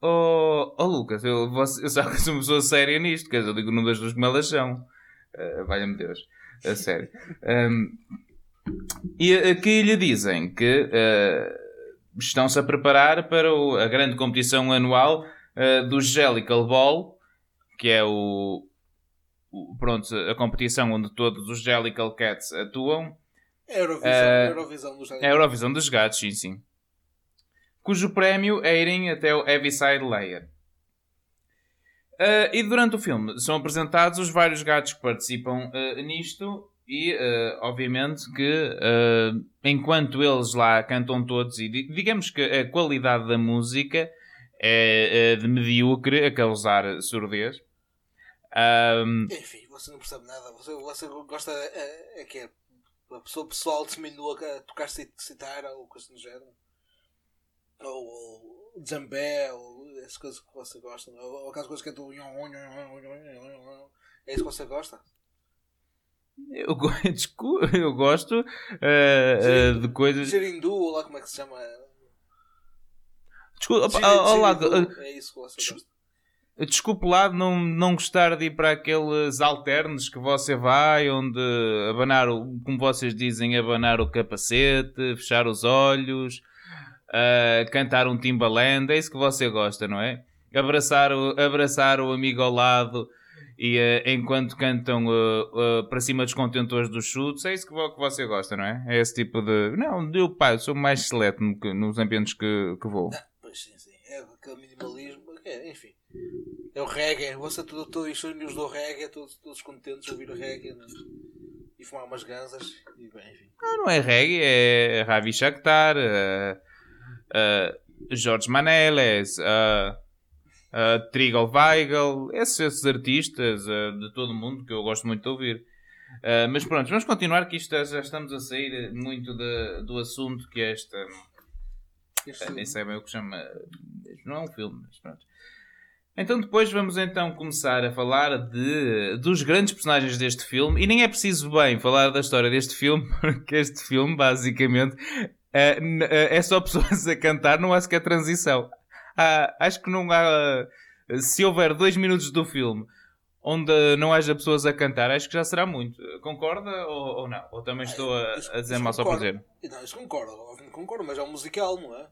Oh, oh Lucas, eu, você, eu sabe que sou uma pessoa séria nisto, quer dizer, eu digo num das duas como elas são. Uh, Valha-me Deus, a sério. Um, e aqui lhe dizem que uh, estão-se a preparar para o, a grande competição anual uh, do Jellicle Ball, que é o, o- pronto, a competição onde todos os Jellicle Cats atuam. É a Eurovisão, a Eurovisão dos É a Eurovisão dos Gatos, sim, sim. Cujo prémio é irem até o Heaviside Layer. Ah, e durante o filme são apresentados os vários gatos que participam ah, nisto e, ah, obviamente, que ah, enquanto eles lá cantam todos e di- digamos que a qualidade da música é, é de medíocre a causar surdez. Ahm, Enfim, você não percebe nada. Você, você gosta. É, é que é a pessoa pessoal diminua a tocar ci- citar ou coisa do género. Ou, ou jambé, ou essas coisas que você gosta. Ou, ou aquelas coisas que é do. É isso que você gosta? Eu, eu gosto ah, ah, de coisas. Gerindu, ou lá como é que se chama? Desculpa, ó lá, Gerindu, É isso que você des- gosta. Desculpe lá não, não gostar de ir para aqueles alternos que você vai, onde abanar, o, como vocês dizem, abanar o capacete, fechar os olhos, ah, cantar um Timbaland, é isso que você gosta, não é? Abraçar o, abraçar o amigo ao lado e ah, enquanto cantam ah, ah, para cima dos contentores dos chutes, é isso que, que você gosta, não é? É esse tipo de. Não, eu, pá, eu sou mais seleto no nos ambientes que, que vou. Pois sim, sim. É aquele minimalismo. é, enfim. É o reggae. Você tudo, tudo os amigos do reggae, todos, todos contentes de ouvir o reggae né? e fumar umas ganzas. E bem, enfim. Não, não é reggae, é Ravi Shakhtar, uh, uh, Jorge Maneles, uh, uh, Trigal Weigel, esses, esses artistas uh, de todo o mundo que eu gosto muito de ouvir. Uh, mas pronto, vamos continuar que isto já- estamos a sair muito de- do assunto que é esta. Este Nem sei bem o que chama. Não é um filme, mas pronto. Então depois vamos então começar a falar de, dos grandes personagens deste filme e nem é preciso bem falar da história deste filme porque este filme basicamente é, é só pessoas a cantar, não há sequer transição. Há- acho que não há... Se houver dois minutos do filme onde não haja pessoas a cantar, acho que já será muito. Concorda ou, ou não? Ou também estou a, a dizer mal só por dizer? Não, isso concordo, obviamente concordo, mas é um musical, não é?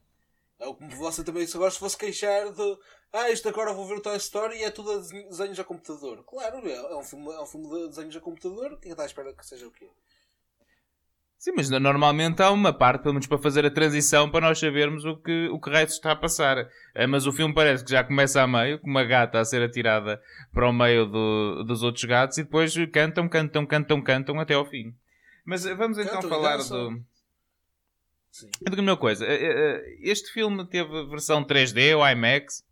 É como você também se agora se fosse queixar de ah, isto agora vou ver o Toy Story e é tudo a desenho- desenhos a computador. Claro, é, é um filme, é um filme de desenhos a computador, o que é que está à espera que seja o quê? Sim, mas normalmente há uma parte, pelo menos para fazer a transição, para nós sabermos o que, o que raio está a passar. Eh, Mas o filme parece que já começa a meio, com uma gata a ser atirada para o meio do- dos outros gatos, e depois cantam, cantam, cantam, cantam até ao fim. Mas eh, vamos então Cantam falar dançam. do. Sim. Diga-me uma coisa, eh, este filme teve versão 3D ou IMAX?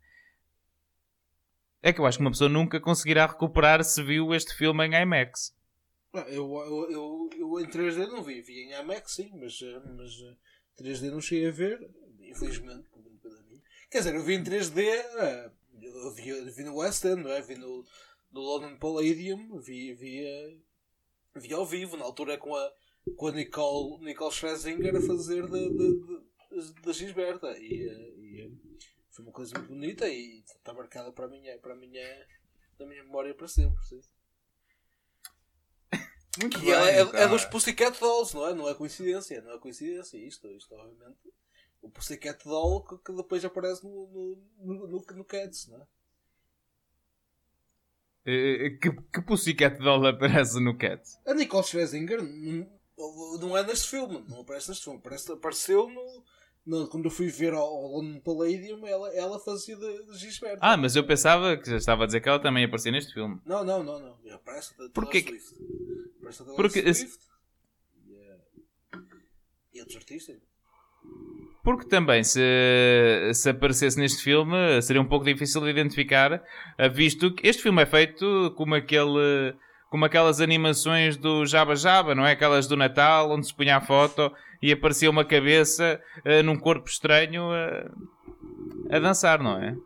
É que eu acho que uma pessoa nunca conseguirá recuperar se viu este filme em IMAX. Eu, eu, eu, eu em 3D não vi, vi em IMAX sim, mas, eh, mas eh, 3D não cheguei a ver, infelizmente, da minha. Quer dizer, eu vi em 3D, eh, eu vi, vi no West End, não é? vi no, no London Palladium, vi, vi, eh, vi ao vivo, na altura com a, com a Nicole, Nicole Scherzinger a fazer da da Gisberta e, eh, e eh, foi uma coisa muito bonita e está marcada para a minha, para a minha, na minha memória para sempre. Sim. Muito E ela é, então. é dos Pussycat Dolls, não é? Não é coincidência, não é coincidência. Isto, isto obviamente. O Pussycat Doll que, que depois aparece no, no, no, no, no Cats, não é? Eh, Que, que Pussycat Doll aparece no Cat? A Nicole Scherzinger não, não é neste filme, não aparece neste filme. Aparece, apareceu no, no- Quando eu fui ver ao, ao London Palladium, ela, ela fazia de, de. Ah, mas eu pensava que já estava a dizer que ela também aparecia neste filme. Não, não, não, não. Aparece a Taylor Porquê que- Swift. Aparece a Porque Swift. Eh, e outros artistas. Porque também, se, se aparecesse neste filme, seria um pouco difícil de identificar, eh, visto que este filme é feito como aquele. Como aquelas animações do Jabba Jabba, não é? Aquelas do Natal, onde se punha a foto e aparecia uma cabeça eh, num corpo estranho eh, a dançar, não é?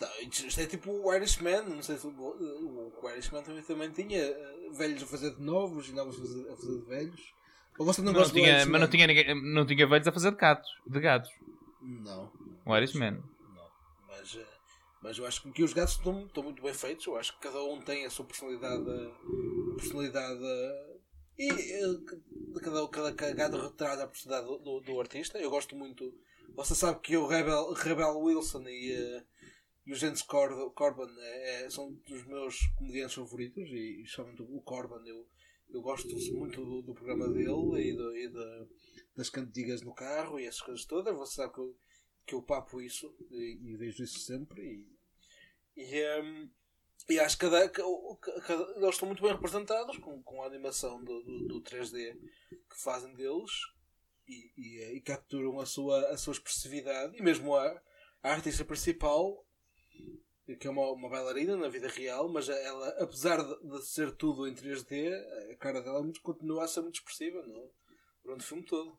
Tá, Isto é tipo o Irishman, não sei se o, o, Irishman também, também tinha eh, velhos a fazer de novos e novos a fazer, de velhos. Ou você não, Não gosta tinha, mas não tinha, ninguém, não tinha velhos a fazer de gatos. De gatos. Não, O Irishman. não. Mas, mas eu acho que os gatos estão, estão muito bem feitos. Eu acho que cada um tem a sua personalidade. eh, personalidade eh, e eh, cada, cada, cada gato retrata a personalidade do, do, artista. Eu gosto muito. Você sabe que o Rebel, Rebel Wilson e, eh, e o James Cor- Corbin é, é- são dos meus comediantes favoritos e, e somente o Corbin eu, eu gosto muito do, do programa dele e, do- e da- das cantigas no carro e essas coisas todas. Você sabe que eu, que eu papo isso e, e vejo isso sempre e, e, ehm, e acho que cada, eles estão muito bem representados com, com a animação do, do, do 3D que fazem deles e, e, eh, e capturam a sua, a sua expressividade e mesmo a, a artista principal que é uma, uma bailarina na vida real, mas ela, apesar de, de ser tudo em 3D, a cara dela continua a ser muito expressiva não? é? durante o filme todo.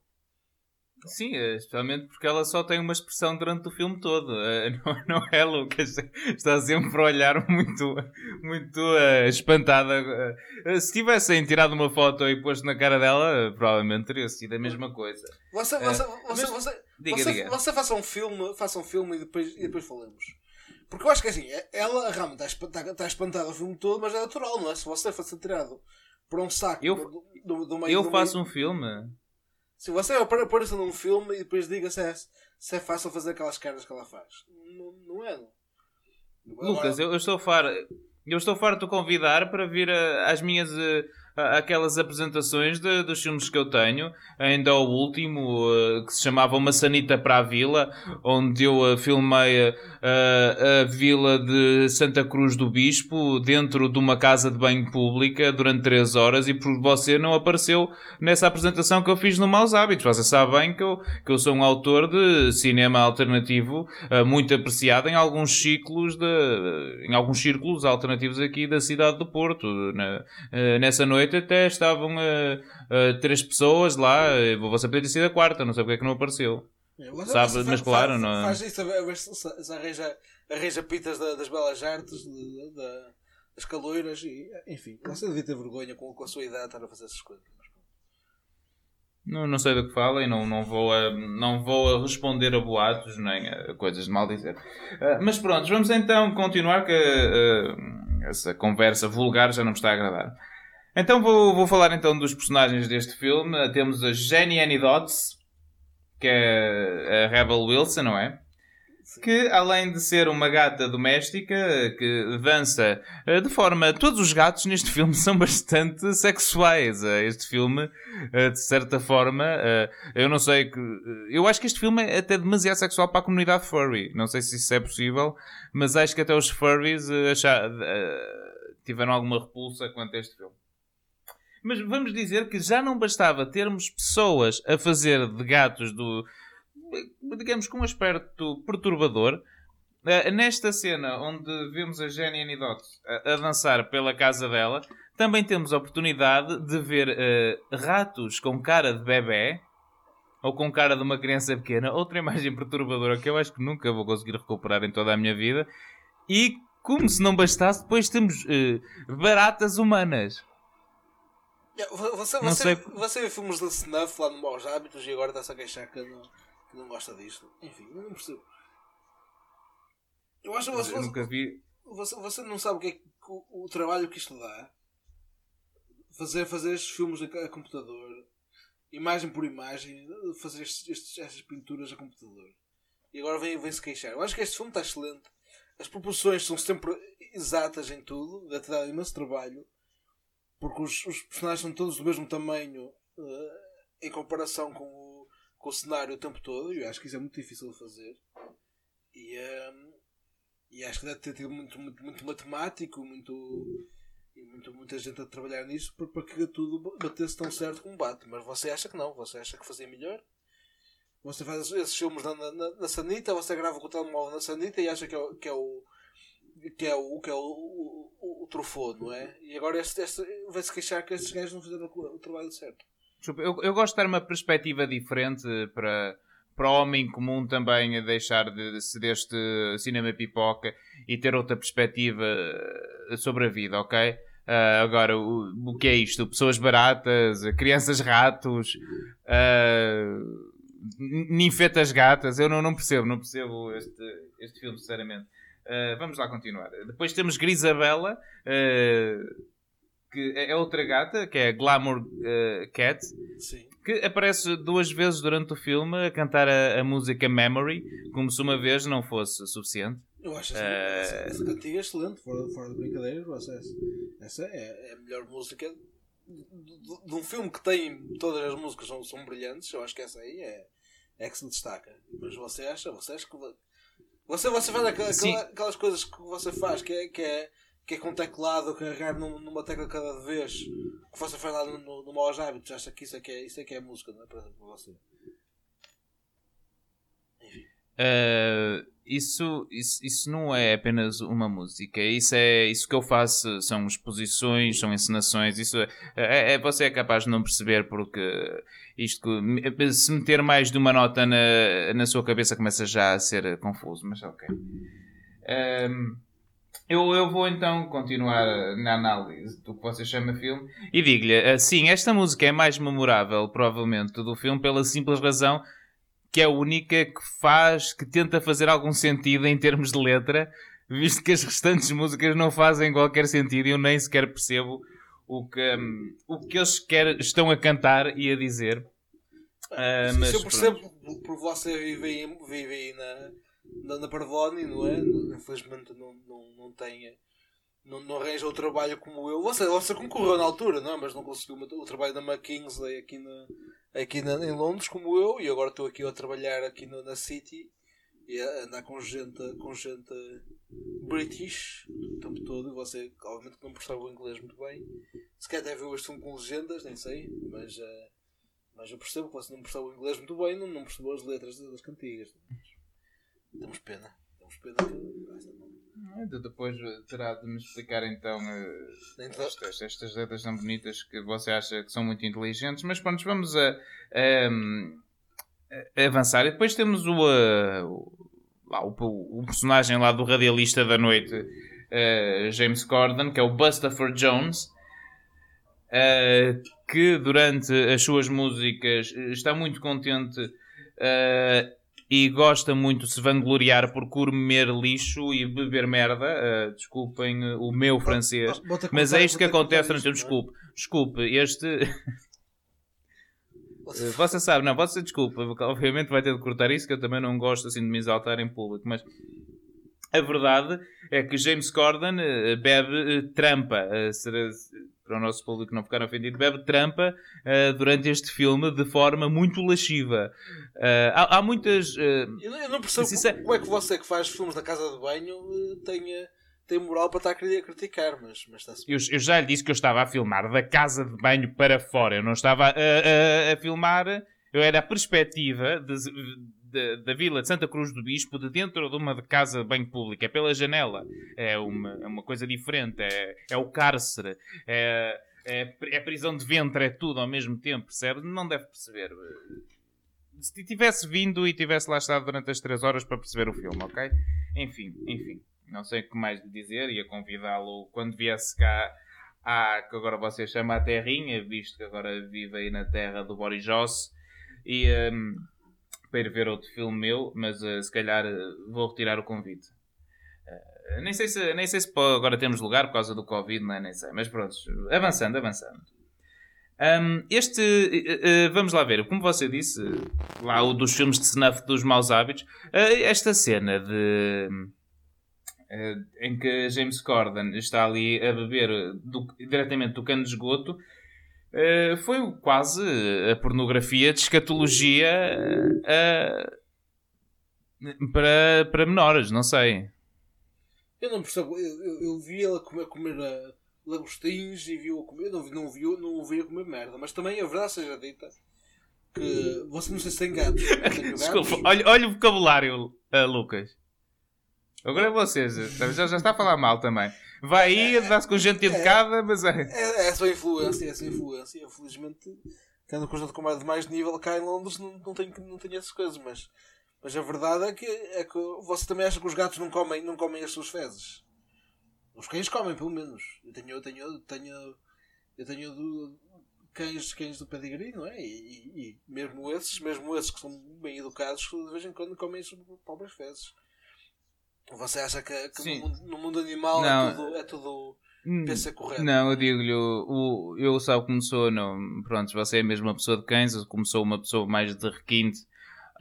Sim, eh, especialmente porque ela só tem uma expressão durante o filme todo. Eh, Não, não é, Lucas? Está sempre a olhar muito, muito eh, espantada. Eh, Se tivessem tirado uma foto e posto na cara dela, eh, provavelmente teria sido a mesma coisa. Você, É, você, mas- você, você, Diga, você, diga. você faça um filme, faça um filme e depois, e depois falamos. Porque eu acho que assim, ela realmente está espantada, está espantada o filme todo, mas é natural, não é? Se você fosse tirado por um saco Eu- do, do, do meio Eu faço meio, um filme. Se você apareça num filme e depois diga se é, se é fácil fazer aquelas caras que ela faz. Não, não é. Lucas, eu, eu estou farto. Eu estou farto de convidar para vir a- às minhas eh, a- aquelas apresentações de- dos filmes que eu tenho, ainda o último eh, que se chamava Uma Sanita para a Vila, onde eu eh, filmei eh, a vila de Santa Cruz do Bispo dentro de uma casa de banho pública durante 3 horas e por você não apareceu nessa apresentação que eu fiz no Maus Hábitos. Você sabe bem que eu, que eu sou um autor de cinema alternativo muito apreciado em alguns ciclos de, em alguns círculos alternativos aqui da cidade do Porto. Nessa noite até estavam eh, eh, três pessoas lá, eh, você podia ter sido a quarta, não sei porque é que não apareceu. Você- Sabe, você mas claro, fa- não é? Faz isso a ver, se, se- arranja, arranja pitas da- das belas artes, de- de- da- das caloiras e enfim. Você devia ter vergonha com, com a sua idade estar a fazer essas coisas. Não, não sei do que fala e não, não, vou a, não vou a responder a boatos nem a coisas de mal dizer. Ah, mas pronto, vamos então continuar que ah, essa conversa vulgar já não me está a agradar. Então vou, vou falar então dos personagens deste filme. Temos a Jenny Annie Dodds, que é a Rebel Wilson, não é? Que além de ser uma gata doméstica que dança eh, de forma. Todos os gatos neste filme são bastante sexuais. Eh, Este filme, eh, de certa forma, eu não sei que. Eu acho que este filme é até demasiado sexual para a comunidade furry. Não sei se isso é possível, mas acho que até os furries tiveram alguma repulsa quanto a este filme. Mas vamos dizer que já não bastava termos pessoas a fazer de gatos do. digamos com um aspecto perturbador. Eh, nesta cena onde vemos a Jenny Anidot a, a dançar pela casa dela, também temos a oportunidade de ver eh, ratos com cara de bebê ou com cara de uma criança pequena. Outra imagem perturbadora que eu acho que nunca vou conseguir recuperar em toda a minha vida. E como se não bastasse, depois temos eh, baratas humanas. Você, você, sei- você vê filmes de snuff lá no Maus Hábitos e agora está-se a queixar que não, que não gosta disto. Enfim, eu não percebo. Eu acho que você, Eu nunca vi. você, você não sabe o que é que, o, o trabalho que isto dá. Fazer, fazer estes filmes a, a computador, imagem por imagem, fazer estes, estes- estas pinturas a computador. E agora vem- vem-se queixar. Eu acho que este filme está excelente. As proporções são sempre exatas em tudo, deve-te dar imenso trabalho, porque os, os personagens são todos do mesmo tamanho eh, em comparação com o, com o cenário o tempo todo, e eu acho que isso é muito difícil de fazer. E, ehm, e acho que deve ter tido muito, muito, muito matemático, muito, e muito, muita gente a trabalhar nisso para, que tudo batesse tão certo como bate. Mas você acha que não, você acha que fazia melhor? Você faz esses filmes na, na, na Sanita, você grava com o telemóvel na Sanita e acha que é, que é o que é o que é o, o, o, não é? E agora este, este vai-se queixar que estes gajos não fizeram o, trabalho certo. Eu, eu gosto de dar uma perspectiva diferente para, para o homem comum também a deixar de, de deste cinema pipoca e ter outra perspectiva eh, sobre a vida, ok? Ah, agora, o, o que é isto? Pessoas baratas, crianças ratos, n- ninfetas gatas, eu não, não percebo, não percebo este, este filme, sinceramente. Ah, vamos lá continuar. Depois temos Grisabella, ah, que é é outra gata, que é a Glamour ah, Cat, Sim. que aparece duas vezes durante o filme a cantar a, a música Memory, como se uma vez não fosse suficiente. Eu acho Eh, essa, essa cantiga excelente, fora, fora de brincadeiras, essa, essa é, é a melhor música de, de- de um filme que tem todas as músicas são, são brilhantes, eu acho que essa aí é, é que se destaca. Mas você acha, você acha que você, você faz aquela- Sim. aquela- aquelas coisas que você faz, que é, que é, que é com teclado, carregar num- numa tecla cada vez, que você faz lá no, no, no Maus Hábitos, acha que isso é que é, isso é, que é música, não é? Para, para você. Uh, isso, isso, isso não é apenas uma música. Isso é isso que eu faço são exposições, são encenações. Isso é, é- é- você é capaz de não perceber porque isto se meter mais de uma nota na, na sua cabeça começa já a ser confuso. Mas ok. Um, eu, eu vou então continuar na análise do que você chama filme e digo-lhe, sim, esta música é mais memorável, provavelmente, do filme, pela simples razão que é a única que faz, que tenta fazer algum sentido em termos de letra, visto que as restantes músicas não fazem qualquer sentido e eu nem sequer percebo o que, hum, o que eles quer, estão a cantar e a dizer. Ah, Isso mas eu pronto. percebo por- por você vive aí, vive aí na, na, na Parvoni, não é? Infelizmente não, não, não tem. Não, não arranja o trabalho como eu. Você, você concorreu na altura, não é? Mas não conseguiu o o trabalho da McKinsey aqui, na, aqui na, em Londres como eu. E agora estou aqui a trabalhar aqui no- na City e a andar com gente, com gente British o tempo todo. Você, obviamente, não percebe o inglês muito bem. Se calhar até viu este filme com legendas, nem sei. Mas. eh, mas eu percebo que você não percebe o inglês muito bem, não, não percebeu as letras das cantigas. Temos pena. Temos pena que. Então Depois eh, terá de me explicar então eh, estas, estas letras tão bonitas que você acha que são muito inteligentes, mas pronto, vamos a, a- a avançar. E depois temos o, eh, o, o, o personagem lá do radialista da noite, James Corden, que é o Bustopher Jones, que durante as suas músicas está muito contente e gosta muito de se vangloriar por comer lixo e beber merda. eh, desculpem eh, o meu francês. Vou ter Mas é isto que acontece, isto, desculpe. Desculpe, este. Você- Você sabe, não, você desculpa, obviamente vai ter de cortar isso, que eu também não gosto assim de me exaltar em público, mas a verdade é que James Corden eh, bebe eh, trampa, eh, será- para o nosso público não ficar ofendido, bebe trampa eh, durante este filme de forma muito lasciva. Eh, há, há muitas. eh, Eu, não- percebo isso é- como é que você que faz filmes da casa de banho eh, tem, moral para estar a criticar, mas, mas está-se Eu, eu já lhe disse que eu estava a filmar da casa de banho para fora. Eu não estava a, a- a filmar. Eu era a perspectiva de- da vila de Santa Cruz do Bispo de dentro de uma casa banho pública. É pela janela. É uma, é uma coisa diferente. É, é o cárcere. É, é, é prisão de ventre. É tudo ao mesmo tempo. Percebe? Não deve perceber. Se tivesse vindo e tivesse lá estado durante as 3 horas para perceber o filme, ok? Enfim, enfim. Não sei o que mais lhe dizer. Ia convidá-lo quando viesse cá à que agora você chama a Terrinha, visto que agora vive aí na terra do Boris Joss. E hum, para ir ver outro filme meu, mas eh, se calhar eh, vou retirar o convite. Eh, nem sei se, nem sei se agora temos lugar por causa do Covid, não é? nem sei. Mas pronto, avançando, avançando. Hum, este, eh, eh, vamos lá ver, como você disse, lá o dos filmes de snuff dos maus hábitos, esta cena de em que James Corden está ali a beber do- diretamente do cano de esgoto eh, foi quase a pornografia de escatologia eh, para, para menores, não sei. Eu não percebo, eu, eu, eu vi ela comer, comer uh, lagostins e viu a comer, não, não, vi, não o vi a comer merda, mas também a verdade seja dita que você não sei se tem gatos. Desculpa, olha, olha o vocabulário, eh, Lucas. Agora é vocês, já, já está a falar mal também. Vai aí, dá-se com gente educada, mas é. É, é a sua influência, é a sua influência. Infelizmente, tendo com gente com mais de mais nível cá em Londres, não, não, tenho, não tenho essas coisas, mas, mas a verdade é que, é que você também acha que os gatos não comem, não comem as suas fezes. Os cães comem, pelo menos. Eu tenho, eu tenho, eu tenho, eu tenho do- cães, cães do pedigree, não é? E, e- e mesmo esses, mesmo esses que são bem educados, de vez em quando comem as suas próprias fezes. Você acha que, que no, mundo, no mundo animal Não. é tudo, é tudo Hum, pensa correto? Não, eu digo-lhe, o, eu sabe como sou, não, pronto, você é mesmo uma pessoa de cães, sou uma pessoa mais de requinte,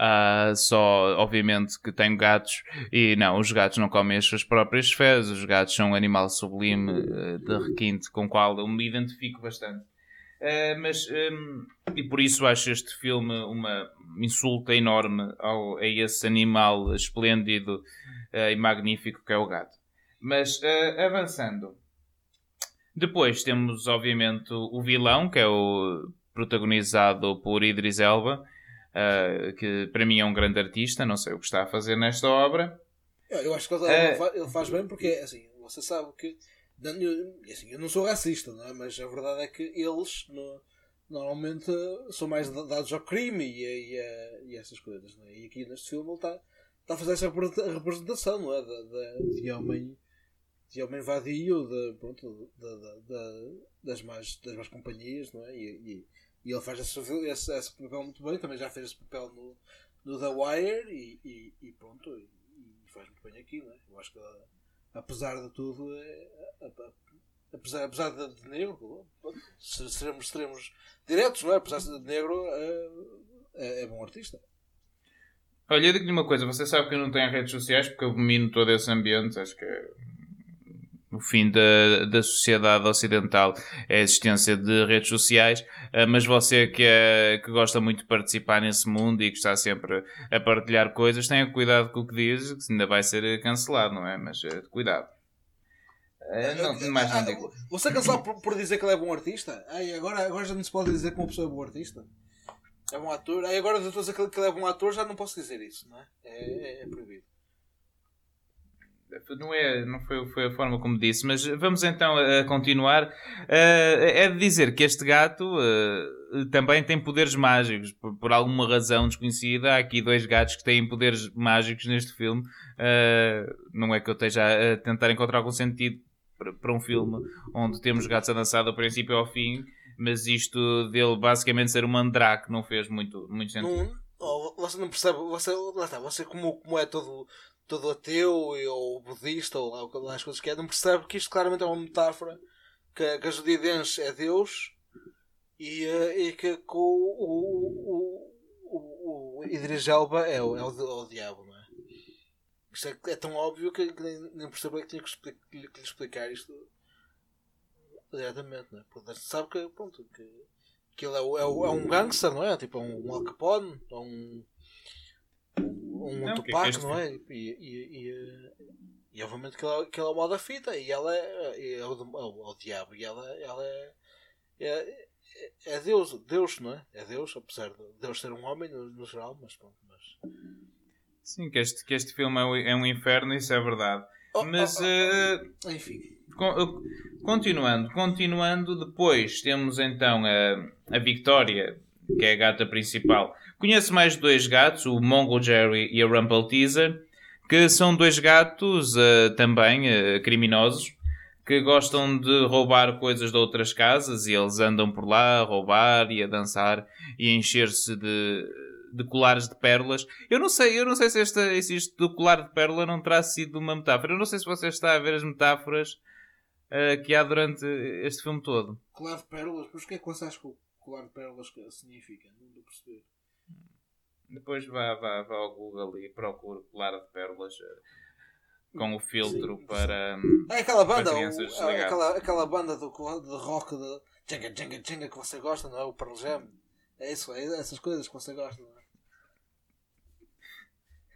Ah, só, obviamente, que tenho gatos e não, os gatos não comem as suas próprias fezes, os gatos são um animal sublime eh, de requinte com o qual eu me identifico bastante. Eh, mas, hum, e por isso acho este filme uma insulta enorme ao, a esse animal esplêndido eh, e magnífico que é o gato. Mas, eh, avançando. Depois temos, obviamente, o vilão, que é o protagonizado por Idris Elba, que para mim é um grande artista, não sei o que está a fazer nesta obra. Eu, eu acho que ele, fa- ele faz bem porque, assim, você sabe que. Eu, assim, eu não sou racista, não é? mas a verdade é que eles no- normalmente são mais da- dados ao crime e, e, e essas coisas. Não é? E aqui neste filme ele está, está a fazer essa representa- representação não é? da, da- de homem de homem vadio de, pronto, da- da- das, más, das más companhias não é? e, e, ele faz esse, esse, esse papel muito bem também já fez esse papel no, no The Wire e, e, e pronto e, e faz muito bem aqui não é? eu acho que apesar de tudo é, apesar, apesar de, de negro se- seremos, seremos diretos não é? apesar de negro é, é, é bom artista Olha, eu digo-lhe uma coisa, você sabe que eu não tenho redes sociais porque eu domino todo esse ambiente, acho que é o fim da, da sociedade ocidental é a existência de redes sociais, eh, mas você que, é, que gosta muito de participar nesse mundo e que está sempre a partilhar coisas, tenha cuidado com o que diz, que ainda vai ser cancelado, não é? Mas eh, cuidado. Eh, não, mais não Ah, digo. Você é cansado por, por dizer que ele é bom artista? Ai, agora, agora já não se pode dizer que uma pessoa é bom artista? É bom ator? Ai, agora eu estou a dizer que ele- que ele é bom ator, já não posso dizer isso, não é? É, é proibido. Não, é, não foi, foi a forma como disse, mas vamos então a, continuar. Eh, é de dizer que este gato eh, também tem poderes mágicos, por, por alguma razão desconhecida. Há aqui dois gatos que têm poderes mágicos neste filme. Eh, não é que eu esteja a tentar encontrar algum sentido para, para um filme onde temos gatos a dançar do princípio ao fim, mas isto dele basicamente ser um mandrake não fez muito, muito sentido. Não, oh, você não percebe, você, lá está, você como, como é todo, todo ateu ou budista ou lá, lá as coisas que é, não percebe que isto claramente é uma metáfora que, que a judidense é Deus e, eh, e que, o, o, o, o Idris Elba é o, é o, é diabo, não é? Isto é, é tão óbvio que, nem, nem percebo é que tinha que, expli- que lhe que lhe explicar isto diretamente, não é? Porque sabe que, pronto, que, que ele é, é, é um gangster, não é? Tipo, é um, um Al Capone, é um. Um Não, o que é que Tupac, este não é? E, e, e, e, obviamente que ele, é- que ele é o mal da fita e ela é, é, o, é o, é o diabo e ela, ela é, é, é Deus, Deus, não é? É Deus, apesar de Deus ser um homem no, no geral, mas pronto. Mas... Sim, que este, que este filme é um, é um inferno, isso é verdade. Oh, Mas. oh, oh, eh, Enfim, uh, Continuando, continuando, depois temos então a, a Victoria, que é a gata principal. Conheço mais dois gatos, o Mongo Jerry e a Rumple Teaser, que são dois gatos uh, também uh, criminosos que gostam de roubar coisas de outras casas e eles andam por lá a roubar e a dançar e a encher-se de, de colares de pérolas. Eu não sei, eu não sei se, esta, se isto do colar de pérola não terá sido uma metáfora. Eu não sei se você está a ver as metáforas uh, que há durante este filme todo. colar de pérolas, mas o que é que você acha que o colar de pérolas significa? Não estou a perceber. Depois vá, vá, vá ao Google e procure colar de pérolas uh, com o filtro Sim, para. hum, É aquela banda, o- é aquela, aquela banda do, de rock de Jenga Jenga Jenga que você gosta, não é? O Pearl Jam. É isso, é essas coisas que você gosta, não é?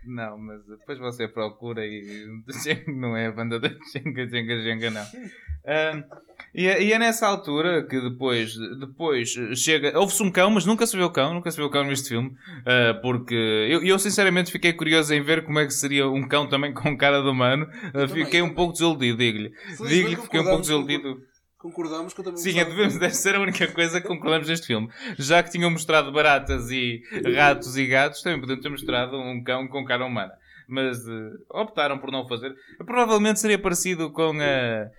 Não, mas depois você procura e não é a banda da Jenga Jenga Jenga, não. Ahm, e, é- e é nessa altura que depois, depois chega. Houve-se um cão, mas nunca se vê o cão, nunca se vê o cão neste filme. ah, porque eu, eu sinceramente fiquei curioso em ver como é que seria um cão também com cara de humano. Também, fiquei um pouco desiludido, digo-lhe. Digo-lhe que fiquei um pouco desiludido. Concordamos que eu também Sim, é, gostava- devemos, deve ser a única coisa que concordamos neste filme. Já que tinham mostrado baratas e ratos e gatos, também podiam ter mostrado um cão com cara humana. Mas eh, optaram por não fazer. Provavelmente seria parecido com, a,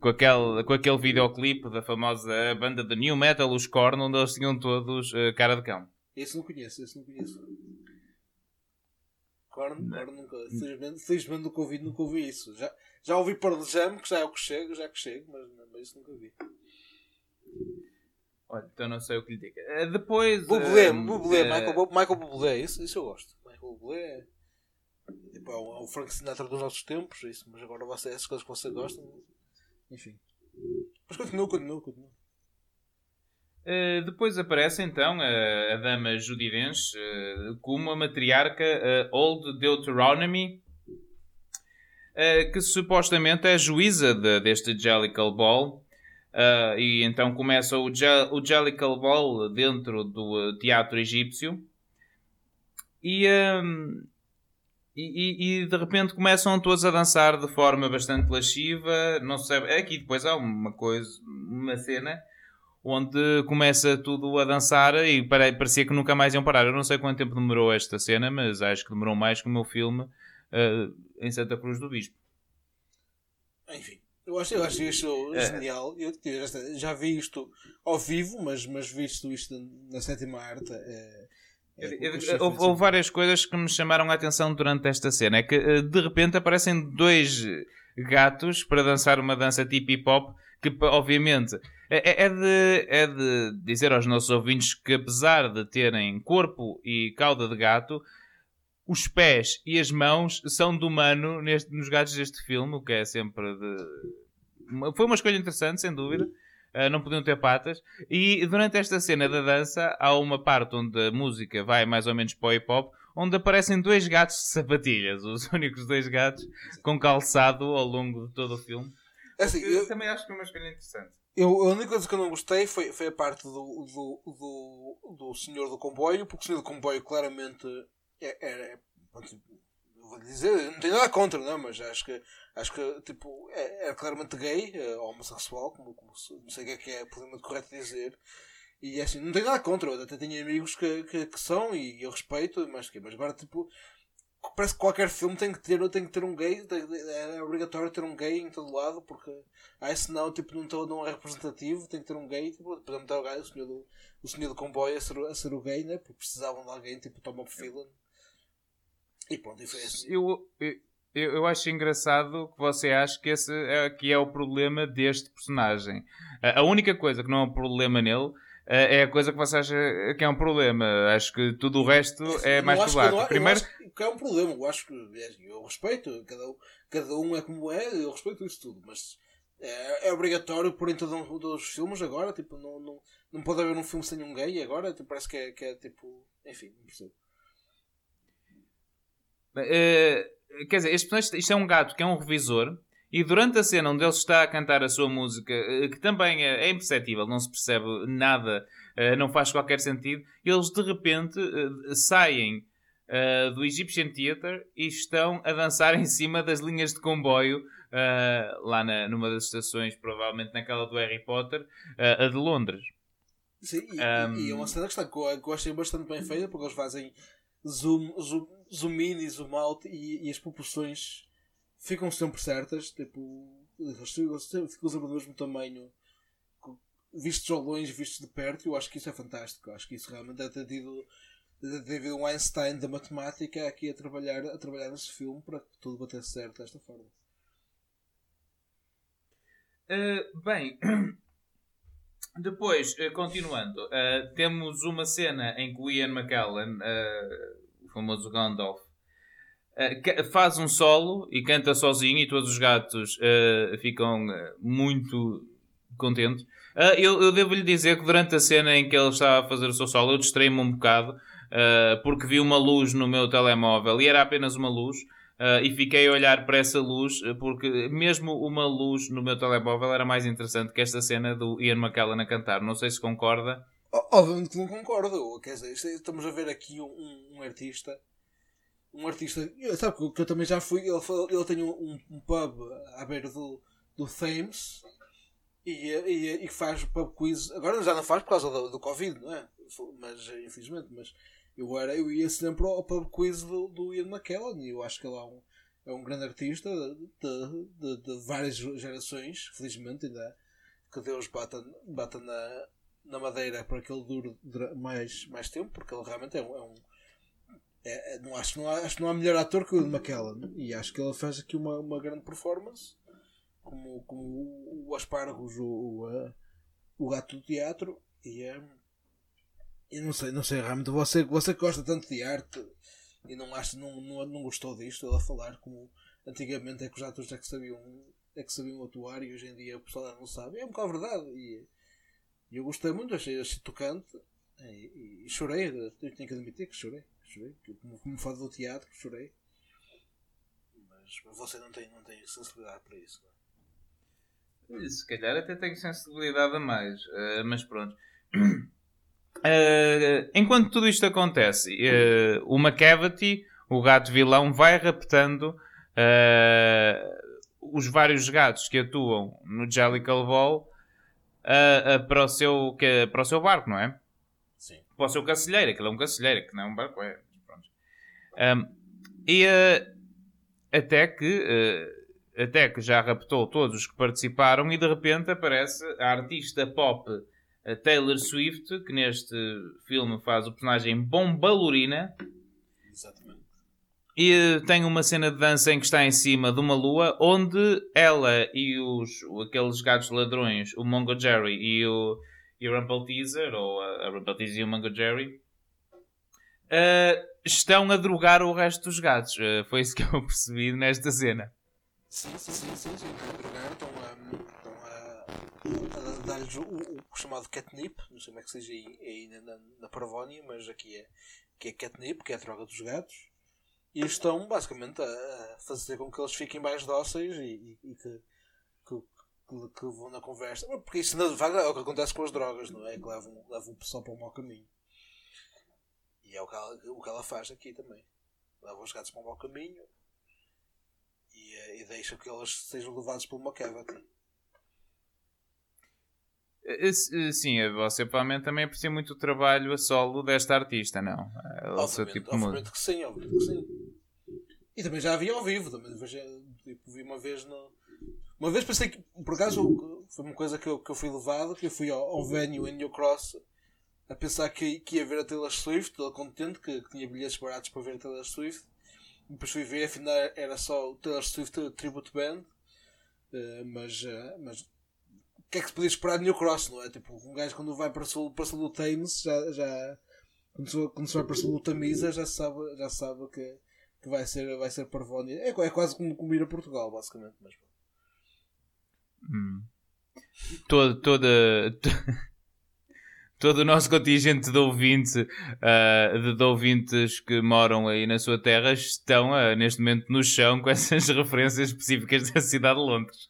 com, aquele, com aquele videoclipe da famosa banda de New Metal, os Korn, onde eles tinham todos eh, cara de cão. Esse não conheço, esse não conheço. Corno, corno nunca. Felizmente, felizmente nunca ouvi, nunca ouvi isso. Já, já ouvi Pearl Jam, que já é o que chego, já é que chego, mas, mas isso nunca vi. Olha, então não sei o que lhe diga. Eh, Depois. Bublé, eh, Bublé, eh, Michael, Michael Bublé, isso, isso eu gosto. Michael Bublé é, tipo, é, o, é Frank Sinatra dos nossos tempos, isso, mas agora você, essas coisas que você gosta, enfim. Mas continua, continua, continua. Uh, depois aparece então a, a dama uh, como a matriarca uh, Old Deuteronomy, uh, que supostamente é juíza de- deste Jellicle Ball. Uh, e então começa o, Je- o Jellicle Ball dentro do uh, teatro egípcio. E, um, e, e- e de repente começam todos a dançar de forma bastante lasciva. Não se sabe. Aqui depois há uma coisa, uma cena onde começa tudo a dançar e pare- parecia que nunca mais iam parar. Eu não sei quanto tempo demorou esta cena, mas acho que demorou mais que o meu filme eh, em Santa Cruz do Bispo. Enfim, eu acho, eu acho isto É. genial. Eu, já, vi isto ao vivo, mas, mas visto isto na sétima arte. É, é, eu- Houve, houve várias coisas que me chamaram a atenção durante esta cena. É que eh, de repente aparecem dois gatos para dançar uma dança tipo hip hop que, obviamente, é- é de, é de dizer aos nossos ouvintes que, apesar de terem corpo e cauda de gato, os pés e as mãos são de humano neste, nos gatos deste filme, o que é sempre de. Foi uma escolha interessante, sem dúvida. Uh, não podiam ter patas. E durante esta cena da dança, há uma parte onde a música vai mais ou menos para o hip hop, onde aparecem dois gatos de sapatilhas, os únicos dois gatos com calçado ao longo de todo o filme. É assim, eu, também acho que é uma escolha interessante. eu, a única coisa que eu não gostei foi, foi a parte do, do, do, do senhor do comboio, porque o senhor do comboio claramente é- era. pronto, eu vou dizer, não tenho nada contra, não, mas acho que, acho que tipo, é, é claramente gay, é, homossexual, como, como não sei o que é que é politicamente correto dizer. E é assim, não tenho nada contra, eu até tenho amigos que, que, que são e eu respeito, mas, mas agora tipo. Parece que qualquer filme tem que ter, tem que ter um gay, tem- é obrigatório ter um gay em todo lado, porque aí senão tipo, não, tô, não é representativo, tem que ter um gay, tipo, exemplo, ter o, gay, o, senhor do, o senhor do comboio a ser, a ser o gay, né? porque precisavam de alguém tipo Tom Phelan. E pronto, e assim. Eu, eu, eu acho engraçado que você acha que esse é, que é o problema deste personagem. A única coisa que não é um problema nele eh, é a coisa que você acha que é um problema. Acho que tudo o resto é Eu mais eu problemático. eu Primeiro, acho que é um problema, eu acho que é assim, eu respeito, cada, um- cada um é como é, eu respeito isso tudo, mas é, é obrigatório por em todo um dos filmes agora, tipo, não, não, não pode haver um filme sem um gay agora, tipo, parece que é, que é tipo, enfim, não percebo. Eh, quer dizer, este personagem, isto é um gato que é um revisor e durante a cena onde ele está a cantar a sua música, eh, que também é, é imperceptível, não se percebe nada, eh, não faz qualquer sentido, eles de repente eh, saem eh, do Egyptian Theatre e estão a dançar em cima das linhas de comboio eh, lá na, numa das estações, provavelmente naquela do Harry Potter, eh, a de Londres. Sim, e, Um, e é uma cena que, está, que eu achei bastante bem feita porque eles fazem zoom, zoom, zoom in e zoom out e, e as proporções ficam sempre certas. Tipo, ficam sempre do mesmo tamanho, vistos ao longe, vistos de perto. Eu acho que isso é fantástico. Eu acho que isso realmente deve ter tido, um Einstein da matemática aqui a trabalhar, a trabalhar nesse filme para que tudo batesse certo desta forma. Uh, bem, depois, uh, continuando, uh, temos uma cena em que o Ian McKellen, uh, o famoso Gandalf, ca- faz um solo e canta sozinho e todos os gatos uh, ficam uh, muito contentes. Eu, eu devo-lhe dizer que durante a cena em que ele estava a fazer o seu solo, eu distraí-me um bocado porque vi uma luz no meu telemóvel e era apenas uma luz. Uh, e fiquei a olhar para essa luz porque mesmo uma luz no meu telemóvel era mais interessante que esta cena do Ian McKellen a cantar. Não sei se concorda. Obviamente que não concordo. Quer dizer, é- estamos a ver aqui um, um- artista. Um artista. Sabe que eu- que eu também já fui. Ele, ele tem um, um pub à beira do, do Thames e, e, e faz pub quiz. Agora já não faz por causa do, do Covid, não é? Mas infelizmente. Mas eu, era, eu ia sempre ao pub quiz do, do Ian McKellen e eu acho que ele é um, é um grande artista de, de, de várias gerações. Felizmente, ainda que Deus bata, bata na, na madeira para que ele dure mais, mais tempo, porque ele realmente é um. É um é- é- não, acho, não acho que não há melhor ator que o Ian McKellen e acho que ele faz aqui uma, uma grande performance como, como o, Aspargos, o, o, o gato do teatro. E é. E não sei, não sei, realmente você, você que gosta tanto de arte e não, acha, não, não, não gostou disto, ele a falar como antigamente é que os atores é que sabiam, é que sabiam atuar e hoje em dia o pessoal não sabe. É um bocado verdade. E, e eu gostei muito, achei, achei tocante e, e, e chorei. Eu tenho que admitir que chorei. chorei como, como fado do teatro, chorei. Mas você não tem, não tem sensibilidade para isso. Não é? Se calhar até tenho sensibilidade a mais, uh, mas pronto. Uh, enquanto tudo isto acontece, uh, o McCavity, o gato vilão, vai raptando os vários gatos que atuam no Jellicle Ball para, o seu, que, para o seu barco, não é? Sim. Para o seu cacilheiro, aquilo é um cacilheiro, que não é um barco, é. Um, e até que até que já raptou todos os que participaram e de repente aparece a artista pop a Taylor Swift, que neste filme faz o personagem Bombalurina. Exatamente. E tem uma cena de dança em que está em cima de uma lua, onde ela e os, aqueles gatos ladrões, o Mongo Jerry e o, e o Rumple Teaser, ou a, a Rumple Teaser e o Mongo Jerry, uh, estão a drogar o resto dos gatos. Uh, foi isso que eu percebi nesta cena. Sim, sim, sim, sim, sim. estão a drogar, estão a a dar-lhes o, o, chamado catnip, não sei como é que seja aí, aí na, na, na Parvónia, mas aqui é, que é catnip, que é a droga dos gatos, e estão basicamente a, fazer com que eles fiquem mais dóceis e, e, e que, que, que, que, vão na conversa. Porque isso na verdade é o que acontece com as drogas, não é? Que levam, levam o pessoal para o mau caminho. E é o que, ela, o que ela faz aqui também. Leva os gatos para o mau caminho e, eh, e deixa que eles sejam levados pelo McCavity. Eh, eh, sim, você provavelmente também aprecia muito o trabalho a solo desta artista, não? É o seu tipo de música. que sim, obviamente que sim. E também já havia ao vivo, também tipo, vi uma vez no... Uma vez pensei que, por acaso, foi uma coisa que eu, que eu fui levado, que eu fui ao, ao venue em New Cross a pensar que, que ia ver a Taylor Swift, todo contente, que, que, tinha bilhetes baratos para ver a Taylor Swift. Depois fui ver, afinal era só o Taylor Swift Tribute Band. Uh, mas, uh, mas o que é que se podia esperar de New Cross, não é? Tipo, um gajo quando vai para sul, para sul do Thames, já, já quando, se, quando se vai para sul do Tamisa, já sabe, já sabe que, que vai ser, vai ser Parvónia. É, é quase como, como ir a Portugal, basicamente. Mas... Hum. Todo, toda, todo o nosso contingente de ouvintes, uh, de, de, ouvintes que moram aí na sua terra estão uh, neste momento no chão com essas referências específicas da cidade de Londres.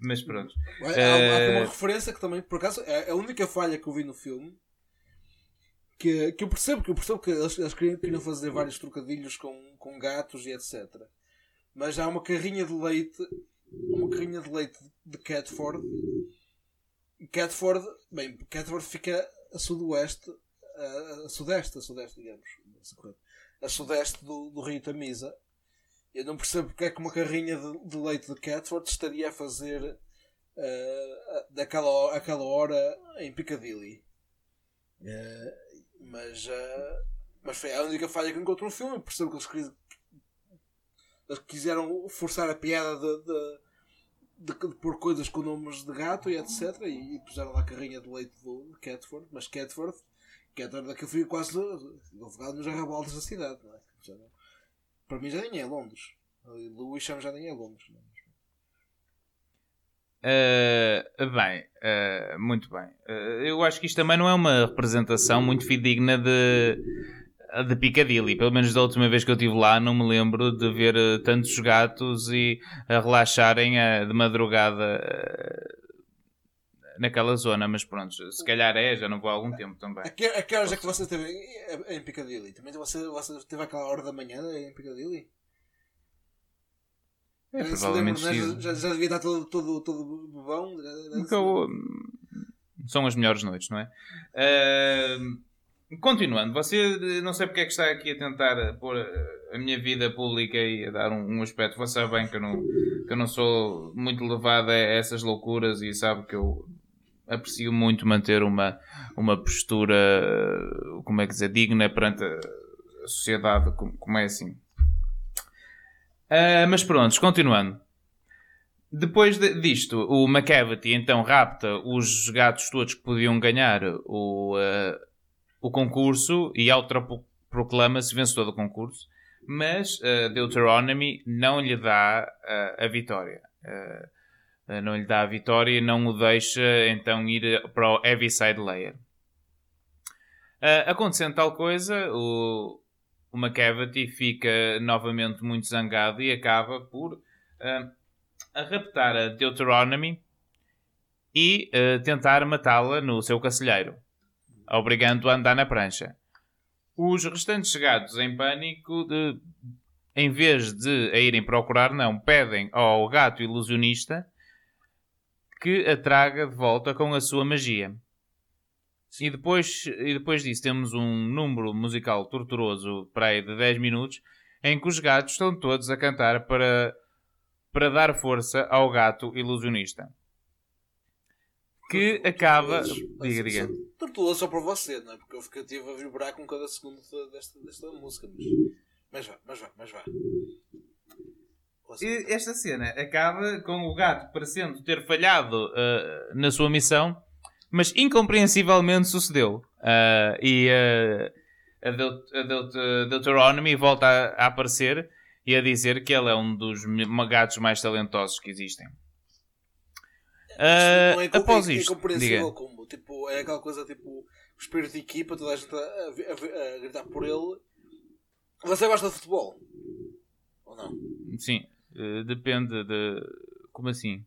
Mas pronto. Há, há, uma eh, referência que também, por acaso, é a única falha que eu vi no filme. Que, que eu percebo que eu percebo que eles, eles queriam, queriam fazer vários trocadilhos com, com gatos e etc. Mas há uma carrinha de leite, uma carrinha de leite de Catford. Catford, bem, Catford fica a sudoeste, a, a sudeste, a sudeste, digamos, a sudeste do, do Rio Tamisa eu não percebo porque é que uma carrinha de, de leite de Catford estaria a fazer uh, daquela, aquela hora em Piccadilly. Uh, mas, uh, mas foi a única falha que encontrou no filme. Eu percebo que eles, queriam, eles quiseram forçar a piada de, de, de, de pôr coisas com nomes de gato e etc. E, e puseram lá a carrinha de leite de Catford. Mas Catford, Catford daquilo foi quase advogado nos arrabaldes da cidade. Não é? Para mim já nem é Londres. Lewisham já nem é Londres. Uh, bem, uh, muito bem. Uh, eu acho que isto também não é uma representação muito fidedigna de, de Piccadilly. Pelo menos da última vez que eu estive lá, não me lembro de ver tantos gatos e a relaxarem de madrugada naquela zona. Mas pronto, se calhar é, já não vou há algum tempo também. A que, a que horas é que você esteve em, Piccadilly? Também você, você esteve àquela hora da manhã em Piccadilly? É, provavelmente lembro, já, já, devia estar todo, todo, todo bobão. Então, são as melhores noites, não é? Uh, continuando, você não sei porque é que está aqui a tentar pôr a minha vida pública e a dar um, um aspecto. Você sabe bem que eu, não, que eu não sou muito levado a essas loucuras e sabe que eu aprecio muito manter uma, uma postura, como é que dizer, digna perante a sociedade, como, como é assim. Uh, mas pronto, continuando. depois de- disto, o McCavity então rapta os gatos todos que podiam ganhar o, eh, o concurso e autoproclama-se vencedor do concurso, mas eh, Deuteronomy não lhe dá eh, a vitória. Não lhe dá a vitória e não o deixa então ir para o Heaviside Layer. Acontecendo tal coisa, o, o McCavity fica novamente muito zangado e acaba por eh, a raptar a Deuteronomy e eh, tentar matá-la no seu cacilheiro, obrigando-a a andar na prancha. Os restantes gatos, em pânico, de- em vez de a irem procurar, não, pedem ao gato ilusionista que a traga de volta com a sua magia. E depois, e depois disso temos um número musical torturoso para aí de 10 minutos em que os gatos estão todos a cantar para, para dar força ao gato ilusionista. Que acaba. Diga, diga. Tortuoso só para você, não é? Porque eu tive a vibrar com cada segundo desta, desta música. Mas, mas vá, mas vá, mas vá. E Esta cena acaba com o gato parecendo ter falhado ah, na sua missão, mas incompreensivelmente sucedeu. Ah, e ah, a, Deut a Deut a Deuteronomy volta a, a aparecer e a dizer que ele é um dos gatos mais talentosos que existem. Isto não é, após é, isto, é compreensível como tipo, é aquela coisa tipo o espírito de equipa, toda a gente a, a- a gritar por ele. Você gosta de futebol? Ou não? Sim, eh, depende de. Como assim?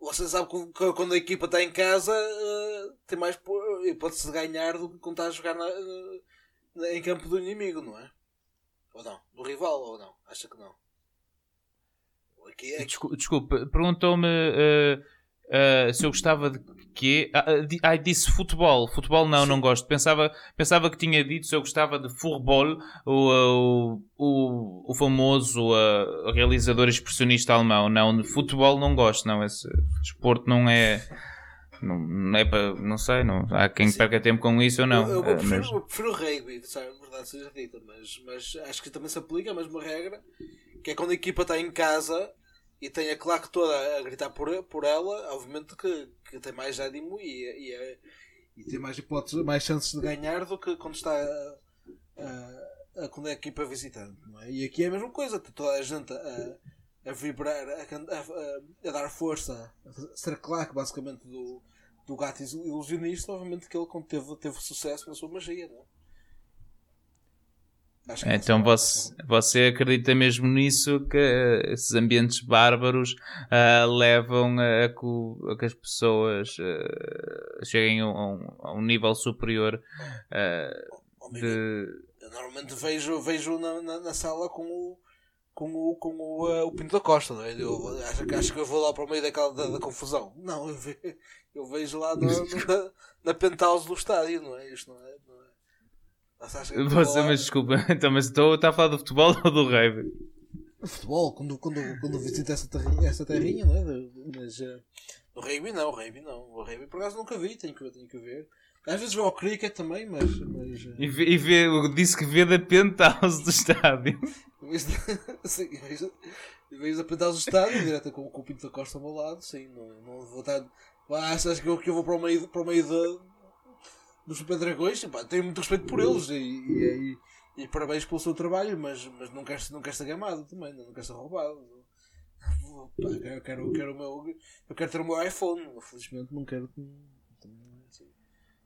Você sabe que quando a equipa está em casa eh, tem mais po- hipótese de ganhar do que quando está a jogar na- em campo do inimigo, não é? Ou não? Do rival ou não? Acha que não? Aqui é Desculpe, perguntou-me eh, eh, se eu gostava de quê? Ah, ah, disse futebol. Futebol não, não gosto. Pensava, pensava que tinha dito se eu gostava de futebol, o, o, o, o famoso ah, realizador expressionista alemão. Não, de futebol não gosto, não. Esse desporto não é. Não, não é para. Não sei, não. há quem Sim. perca tempo com isso ou não. Eu, eu ah, prefiro, mas- eu prefiro o rugby, sabe? Verdade seja dita, mas, mas acho que também se aplica a mesma regra, que é quando a equipa está em casa e tem a claque toda a gritar por, por ela, obviamente que, que tem mais ânimo e, e, é- e tem mais hipóteses, mais chances de ganhar do que quando está a, a- a- quando é a equipa visitante. É? E aqui é a mesma coisa, tem toda a gente a, a vibrar, a, a- dar força, a ser claque basicamente do, do gato ilusionista, obviamente que ele teve, teve sucesso na sua magia, não é? Que Então você, você acredita mesmo nisso que eh, esses ambientes bárbaros ah, levam a, que a que as pessoas ah, cheguem a um, a um nível superior de. Eu normalmente vejo, vejo na, na, na sala com o com o, com o, eh, o Pinto da Costa, não é? Eu acho, que- acho que eu vou lá para o meio daquela da, da confusão. Não, eu, ve, eu vejo lá no- no- na, na penthouse do estádio, não é? Isto não é. É. Você vou Você, lá- mas desculpa, então, mas estou está a falar do futebol ou do rugby? futebol, quando, quando, quando visita essa terrinha, essa terrinha não é? Mas eh, no rugby não, o rugby não. O rugby por acaso nunca vi, tenho que, tenho que ver. Às vezes vou ao cricket também, mas. mas eh, E, vê, e vê, disse que vê da penthouse do estádio. sim, em vez de- em vez de apontar o estádio, direto com, com o Pinto da Costa ao meu lado, sim, não, não vou estar. Ah, achas que eu, que eu vou para o meio, para o meio da, dos Super Dragões? Pá, tenho muito respeito por eles e, e, e, e parabéns pelo seu trabalho, mas, mas não quero, não quero ser gamado também, não quero ser roubado. Pá, eu, quero, eu, quero o meu, eu quero ter o meu iPhone, felizmente não quero.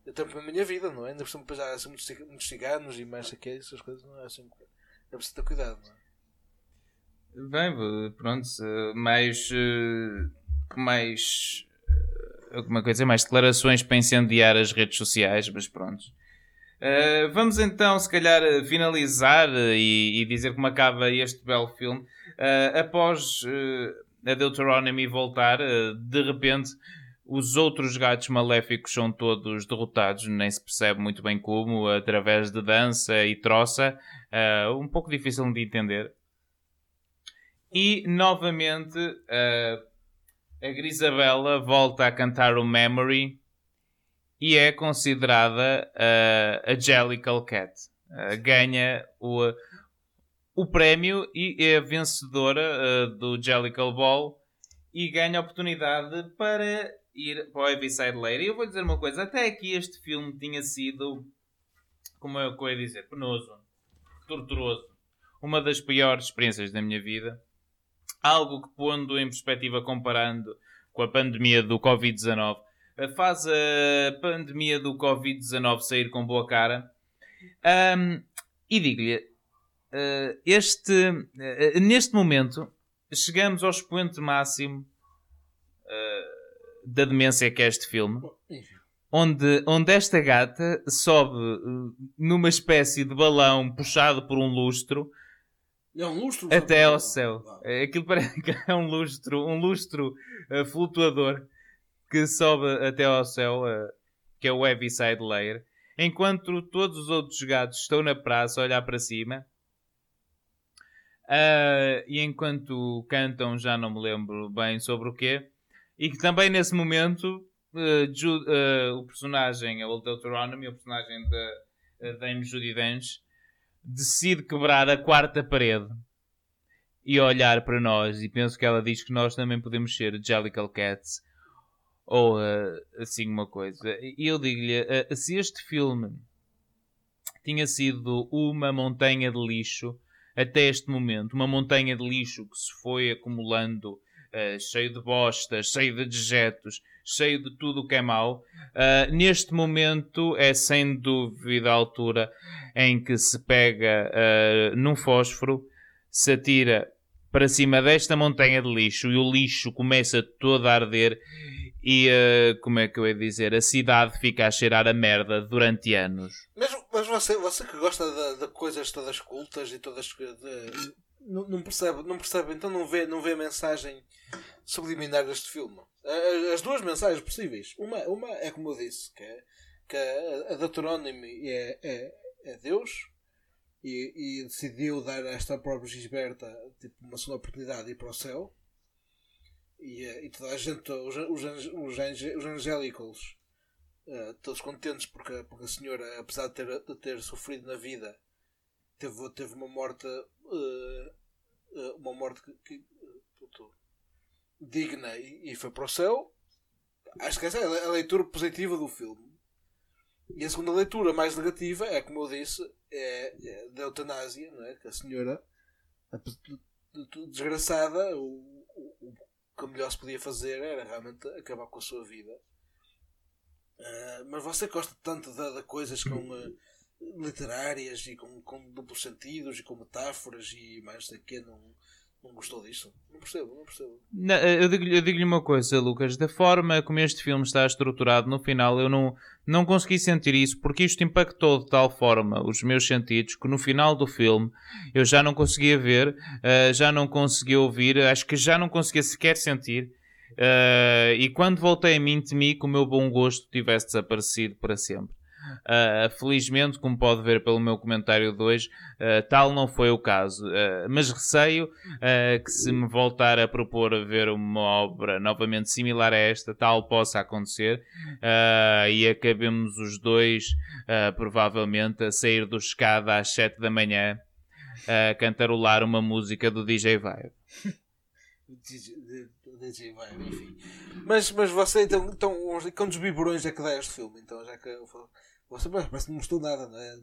Eu tenho a minha vida, não é? Ainda por cima depois assim, muitos, muitos ciganos e mais aqui, essas coisas, não é? Assim, é preciso ter cuidado, não é? Bem, pronto, mais. eh, mais. Alguma coisa, mais declarações para incendiar as redes sociais, mas pronto. Eh, vamos então, se calhar, finalizar eh, e, e dizer como acaba este belo filme. Eh, após eh, a Deuteronomy voltar, eh, de repente os outros gatos maléficos são todos derrotados, nem se percebe muito bem como, através de dança e troça. Eh, um pouco difícil de entender. E novamente a Grisabella volta a cantar o Memory e é considerada eh, a Jellicle Cat. Eh, ganha o, o prémio e é a vencedora do Jellicle Ball e ganha a oportunidade para ir para o Heaviside. E eu vou dizer uma coisa: até aqui este filme tinha sido, como eu ia dizer, penoso, torturoso. Uma das piores experiências da minha vida. Algo que, pondo em perspectiva, comparando com a pandemia do Covid-19, faz a pandemia do Covid-19 sair com boa cara. Um, e digo-lhe, uh, este, uh, neste momento, chegamos ao expoente máximo uh, da demência que é este filme. Onde, onde esta gata sobe numa espécie de balão puxado por um lustro É um lustro. até ao céu. Aquilo parece que é um lustro, um lustro uh, flutuador que sobe até ao céu, uh, que é o Heaviside Layer, enquanto todos os outros gatos estão na praça a olhar para cima. Uh, e enquanto cantam, já não me lembro bem sobre o quê, e que também nesse momento o personagem, Old Deuteronomy, o personagem da uh, Dame Judi Dench, decide quebrar a quarta parede e olhar para nós e penso que ela diz que nós também podemos ser Jellicle Cats ou uh, assim uma coisa. E eu digo-lhe, uh, se este filme tinha sido uma montanha de lixo até este momento, uma montanha de lixo que se foi acumulando uh, cheio de bostas, cheio de dejetos, cheio de tudo o que é mau, uh, neste momento é sem dúvida a altura em que se pega uh, num fósforo, se atira para cima desta montanha de lixo e o lixo começa todo a arder e, uh, como é que eu ia dizer, a cidade fica a cheirar a merda durante anos. Mas, mas você, você que gosta de, de coisas todas cultas e todas. de- não, percebe, não percebe, então não vê, não vê a mensagem subliminar deste filme. A- As duas mensagens possíveis. Uma, uma é como eu disse, que, é, que a, a Deuteronomy é, é, é Deus e, e decidiu dar a esta própria Gisberta tipo, uma segunda oportunidade de ir para o céu. E, eh, e toda a gente, os, os, os, os angélicos, eh, todos contentes porque, porque a senhora, apesar de ter, de ter sofrido na vida, teve, teve uma morte, eh, eh, uma morte que, que, eh, puto, digna e, e foi para o céu. Acho que essa é a leitura positiva do filme. E a segunda leitura mais negativa é, como eu disse, é, é da eutanásia, não é? que a senhora, tudo desgraçada, o, o, o que melhor se podia fazer era realmente acabar com a sua vida. Ah, mas você gosta tanto de, de coisas com literárias e com, com duplos sentidos e com metáforas e mais sei o quê, não, não gostou disso? Não percebo, não percebo. Não, eu digo-lhe eu digo-lhe uma coisa, Lucas. Da forma como este filme está estruturado, no final eu não, não consegui sentir isso porque isto impactou de tal forma os meus sentidos que no final do filme eu já não conseguia ver, eh, já não conseguia ouvir, acho que já não conseguia sequer sentir. eh, e quando voltei a mim, temi que o meu bom gosto tivesse desaparecido para sempre. Uh, felizmente, como pode ver pelo meu comentário de hoje, uh, tal não foi o caso. Uh, mas receio que se me voltar a propor a ver uma obra novamente similar a esta, tal possa acontecer e acabemos os dois, provavelmente, a sair do escada às 7 da manhã a cantarolar uma música do DJ Vibe. DJ Vibe, enfim. Mas, mas você, então, então, quantos biberões é que dá este filme? Então, já que eu falo- você parece que não mostrou nada, não é?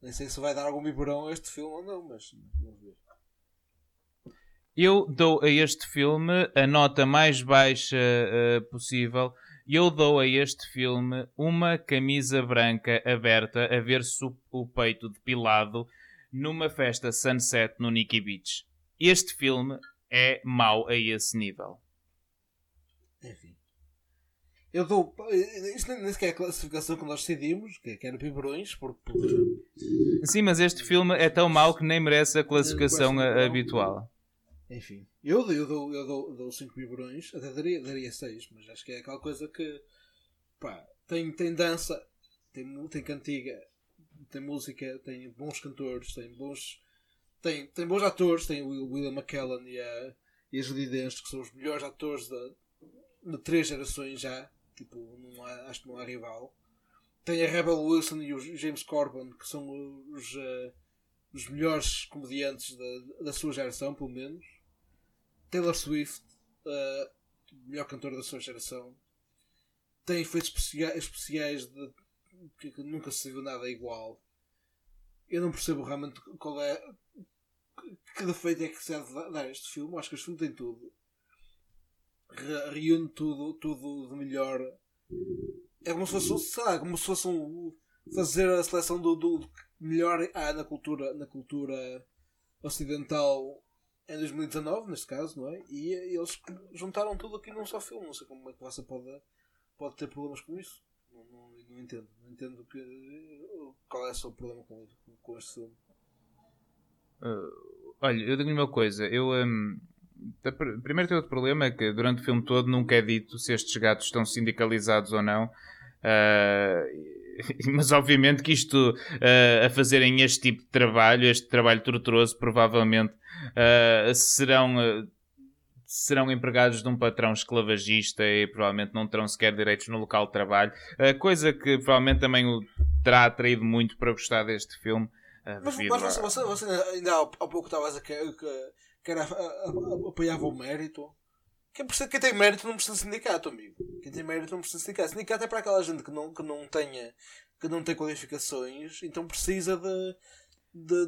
Nem sei se vai dar algum biberão a este filme ou não, mas vamos ver. Eu dou a este filme a nota mais baixa eh, possível. Eu dou a este filme uma camisa branca aberta a ver-se o, o peito depilado numa festa sunset no Nikki Beach. Este filme é mau a esse nível. Enfim. Eu dou. Isto nem sequer é a classificação que nós decidimos, que que era biberões, porque. porque- Sim, mas este filme é tão mau que nem merece a classificação habitual. Enfim. Eu, dou- eu dou 5 eu dou, dou cinco até daria 6, daria seis, mas acho que é aquela coisa que. pá, tem, tem dança, tem, tem cantiga, tem música, tem bons cantores, tem bons. Tem, tem bons atores, tem o Will- William McKellen e a, e a Judy Dench, que são os melhores atores da, de três gerações já. Tipo, não há, acho que não há rival. Tem a Rebel Wilson e o James Corbin, que são os, eh, os melhores comediantes da, da sua geração, pelo menos. Taylor Swift, uh, melhor cantor da sua geração. Tem efeitos especia- especiais de, que, que nunca se viu nada igual. Eu não percebo realmente qual é. Que defeito é que se deve dar este filme. Acho que este filme tem tudo. Re- reúne tudo, tudo de melhor. É como se fosse, lá, como se fosse um, fazer a seleção do, do melhor há na cultura, na cultura ocidental em 2019, neste caso, não é? E eles juntaram tudo aqui num só filme. Não sei como é que você pode, pode ter problemas com isso. Não, não, não entendo. Não entendo que, qual é o seu problema com, com este filme. Olha, eu digo-lhe uma coisa. Eu, pr- primeiro tem outro problema é que durante o filme todo nunca é dito se estes gatos estão sindicalizados ou não. Ah, mas obviamente que isto ah, a fazerem este tipo de trabalho, este trabalho torturoso, provavelmente ah, serão, serão empregados de um patrão esclavagista e provavelmente não terão sequer direitos no local de trabalho. Coisa que provavelmente também o terá atraído muito para gostar deste filme. Mas, mas você, você, você ainda há, pouco estava a que, era, a- a- a- apoiava o mérito. Quem, precisa, quem tem mérito não precisa de sindicato, amigo. Quem tem mérito não precisa de sindicato. Sindicato é para aquela gente que não, que não, tenha, que não tem qualificações, então precisa de, de,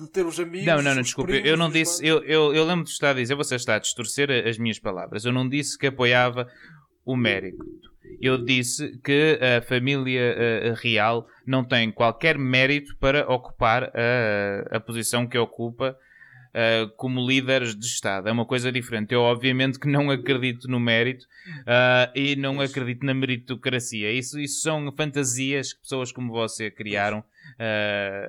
de ter os amigos. Não, não, não, desculpe, primos, eu não disse, eu, eu, eu lembro de estar a dizer, você está a distorcer as minhas palavras. Eu não disse que apoiava o mérito. Eu disse que a família eh, real não tem qualquer mérito para ocupar a, a posição que ocupa eh, como líderes de Estado. É uma coisa diferente. Eu, obviamente, que não acredito no mérito ah, e não acredito na meritocracia. Isso, isso são fantasias que pessoas como você criaram. ah,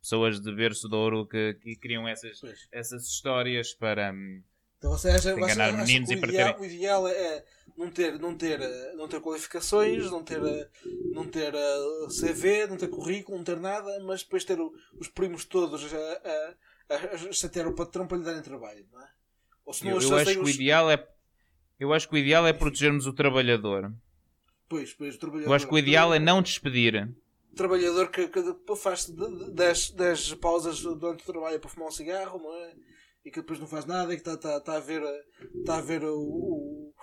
pessoas de berço de ouro que, que criam essas, Pois. essas histórias para. hum, Então você acha, você acha meninos que e o para ideal, o ideal é não ter, não ter, eh, não ter qualificações, não ter, eh, não ter eh, CV, não ter currículo, não ter nada, mas depois ter os primos todos a, a chatear o patrão para lhe darem trabalho, não é? Ou se não Eu, eu acho que o ideal é. Eu acho que o ideal é protegermos o trabalhador. Pois, pois, o trabalhador, Eu acho que o ideal é não despedir. trabalhador que, que faz 10 pausas durante o trabalho para fumar um cigarro, não é? E que depois não faz nada e que está tá, tá a ver, tá a, ver o, o,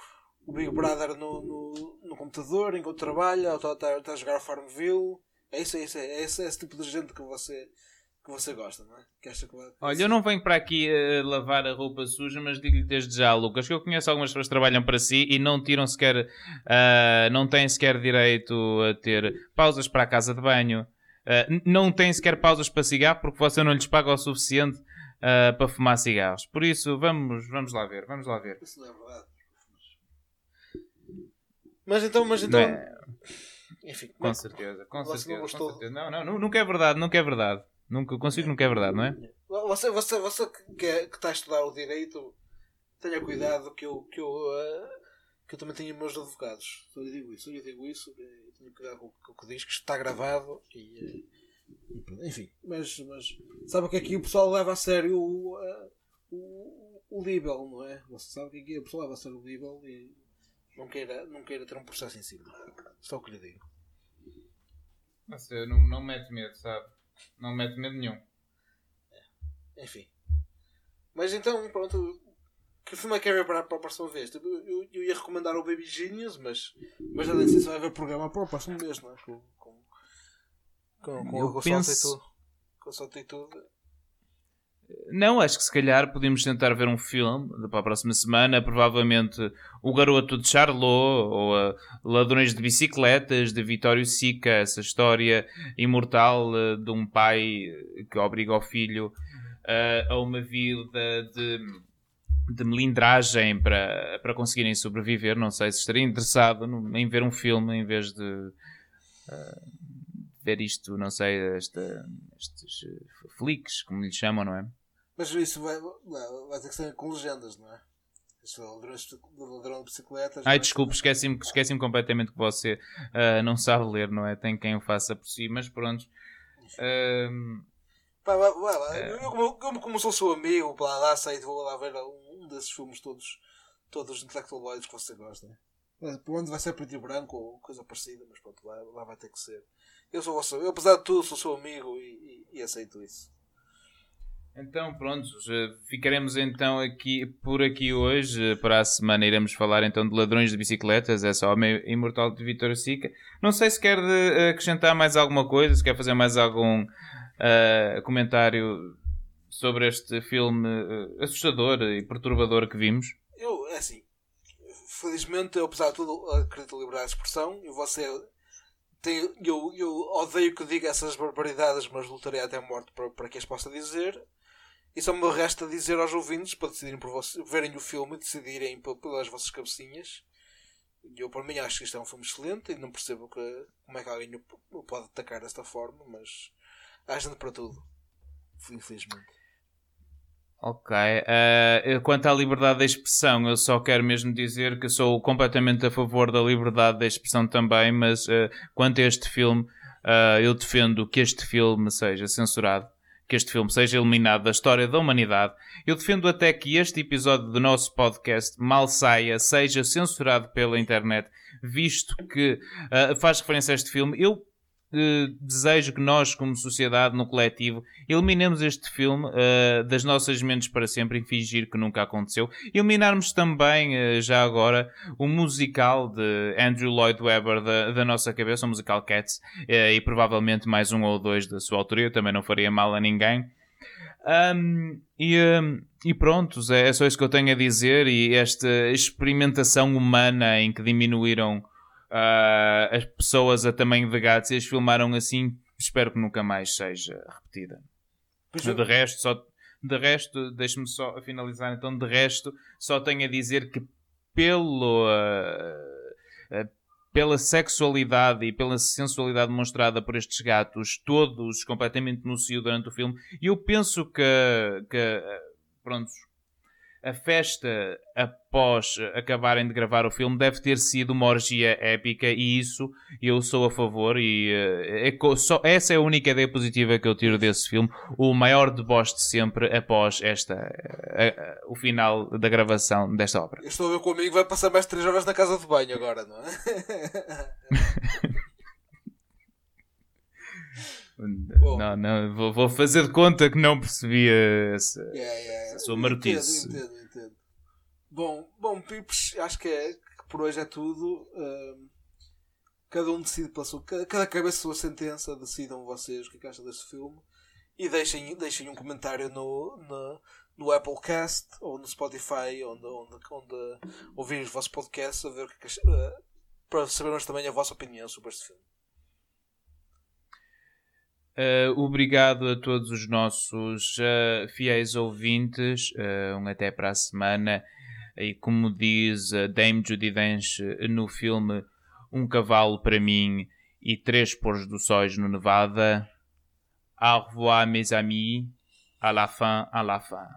o Big Brother no, no, no computador enquanto trabalha, ou está tá, tá a jogar Farmville. É isso, é isso, é esse, é esse tipo de gente que você, que você gosta, não é? Que acha que vai- Olha, eu não venho para aqui a lavar a roupa suja, mas digo-lhe desde já, Lucas, que eu conheço algumas pessoas que trabalham para si e não tiram sequer, ah, não têm sequer direito a ter pausas para a casa de banho, n- não têm sequer pausas para cigarro porque você não lhes paga o suficiente ah, para fumar cigarros. Por isso, vamos, vamos lá ver, vamos lá ver. Isso não é verdade. Mas então, mas então. É? Enfim, Com é certeza, com certeza, com certeza. Não, não, nu- nunca é verdade, nunca é verdade. Nunca, consigo nunca é verdade, não é? Você, você, você que, é- que está a estudar o direito, tenha cuidado que eu, que eu, eh, que eu também tenho meus advogados. Só lhe digo isso, só lhe digo isso. eh, Tenho cuidado com, o- o que diz, que está gravado e. pronto, enfim, mas, mas sabe que aqui o pessoal leva a sério o, eh, o, o libel, não é? Você sabe que aqui o pessoal leva a sério o libel e não queira, não queira ter um processo em cima. Só o que lhe digo. Você não, não mete medo, sabe? Não mete medo nenhum. Enfim. Mas então, pronto. Que filme é que é para, para a próxima vez? Tipo, Eu, eu ia recomendar o Baby Genius, mas, mas já nem sei se vai haver programa para o próximo mês, não é? Com, com, com, com, Eu com penso- salto e tudo. E tudo. Não, acho que se calhar podemos tentar ver um filme para a próxima semana. Provavelmente O Garoto de Charlot ou a Ladrões de Bicicletas de Vitório Sica. Essa história imortal eh, de um pai eh, que obriga o filho eh, a uma vida de, de melindragem para, para conseguirem sobreviver. Não sei se estaria interessado em ver um filme em vez de eh, ver isto, não sei, esta, estes eh, flicks, como lhe chamam, não é? Mas isso vai, vai, ter que ser com legendas, não é? Isso é ladrão de bicicletas. Ai, é? desculpe, esqueci-me esqueci completamente que você ah, não sabe ler, não é? Tem quem o faça por si, mas pronto. Vai, vai lá. É. Eu, como, como, como sou seu amigo, para lá vou lá ver um desses filmes todos, todos intelectualoides que você gosta. Mas, Por onde vai ser preto e branco ou coisa parecida, mas pronto, lá, lá vai ter que ser. Eu sou vosso, eu apesar de tudo sou seu amigo e, e, e aceito isso. Então, pronto, ficaremos então aqui por aqui hoje. Para a semana iremos falar então de ladrões de bicicletas, essa homem imortal de Vitor Sica. Não sei se quer de, acrescentar mais alguma coisa, se quer fazer mais algum uh, comentário sobre este filme assustador e perturbador que vimos. Eu, é assim, felizmente, apesar de tudo, acredito na liberdade de expressão e você tem, eu, eu odeio que diga essas barbaridades, mas lutarei até a morte para, para que as possa dizer. E só me resta dizer aos ouvintes para decidirem por vocês, verem o filme e decidirem pelas vossas cabecinhas. Eu, para mim, acho que isto é um filme excelente e não percebo que, como é que alguém o pode atacar desta forma, mas há gente para tudo. Infelizmente. Ok. Uh, quanto à liberdade de expressão, eu só quero mesmo dizer que sou completamente a favor da liberdade de expressão também, mas uh, quanto a este filme, uh, eu defendo que este filme seja censurado, que este filme seja eliminado da história da humanidade. Eu defendo até que este episódio do nosso podcast, mal saia, seja censurado pela internet, visto que faz referência a este filme. Eu desejo que nós, como sociedade, no coletivo, eliminemos este filme uh, das nossas mentes para sempre e fingir que nunca aconteceu. Eliminarmos também, uh, já agora, o musical de Andrew Lloyd Webber da, da nossa cabeça, o musical Cats, uh, e provavelmente mais um ou dois da sua autoria. Também não faria mal a ninguém. Um, e, um, e pronto, é só isso que eu tenho a dizer. E esta experimentação humana em que diminuíram uh, as pessoas a tamanho de gatos e as filmaram assim, espero que nunca mais seja repetida. De resto, só, de resto, deixe-me só finalizar então, de resto, só tenho a dizer que pelo, uh, uh, pela sexualidade e pela sensualidade demonstrada por estes gatos, todos completamente no cio durante o filme, eu penso que, que pronto, a festa após acabarem de gravar o filme deve ter sido uma orgia épica e isso eu sou a favor e uh, é, só, essa é a única ideia positiva que eu tiro desse filme o maior deboche de sempre após esta uh, o final da gravação desta obra eu estou a ver comigo vai passar mais 3 horas na casa de banho agora não é? Não, não, vou, vou, fazer de conta que não percebi essa, yeah, yeah. essa sua marotice. Entendo, entendo, entendo. Bom, bom, Pips, acho que, é, que por hoje é tudo. Uh, cada um decide pela sua. Cada, cada cabeça a sua sentença, decidam vocês o que, é que acham deste filme. E deixem, deixem um comentário no, no, no Applecast ou no Spotify, onde, onde, onde ouvir os vossos podcasts, a ver o que, é que uh, para sabermos também a vossa opinião sobre este filme. Uh, obrigado a todos os nossos uh, fiéis ouvintes. Uh, um até para a semana. E como diz Dame Judy Dench no filme Um Cavalo para Mim e Três Pôs do Sóis no Nevada. Au revoir, mes amis. À la fin, à la fin.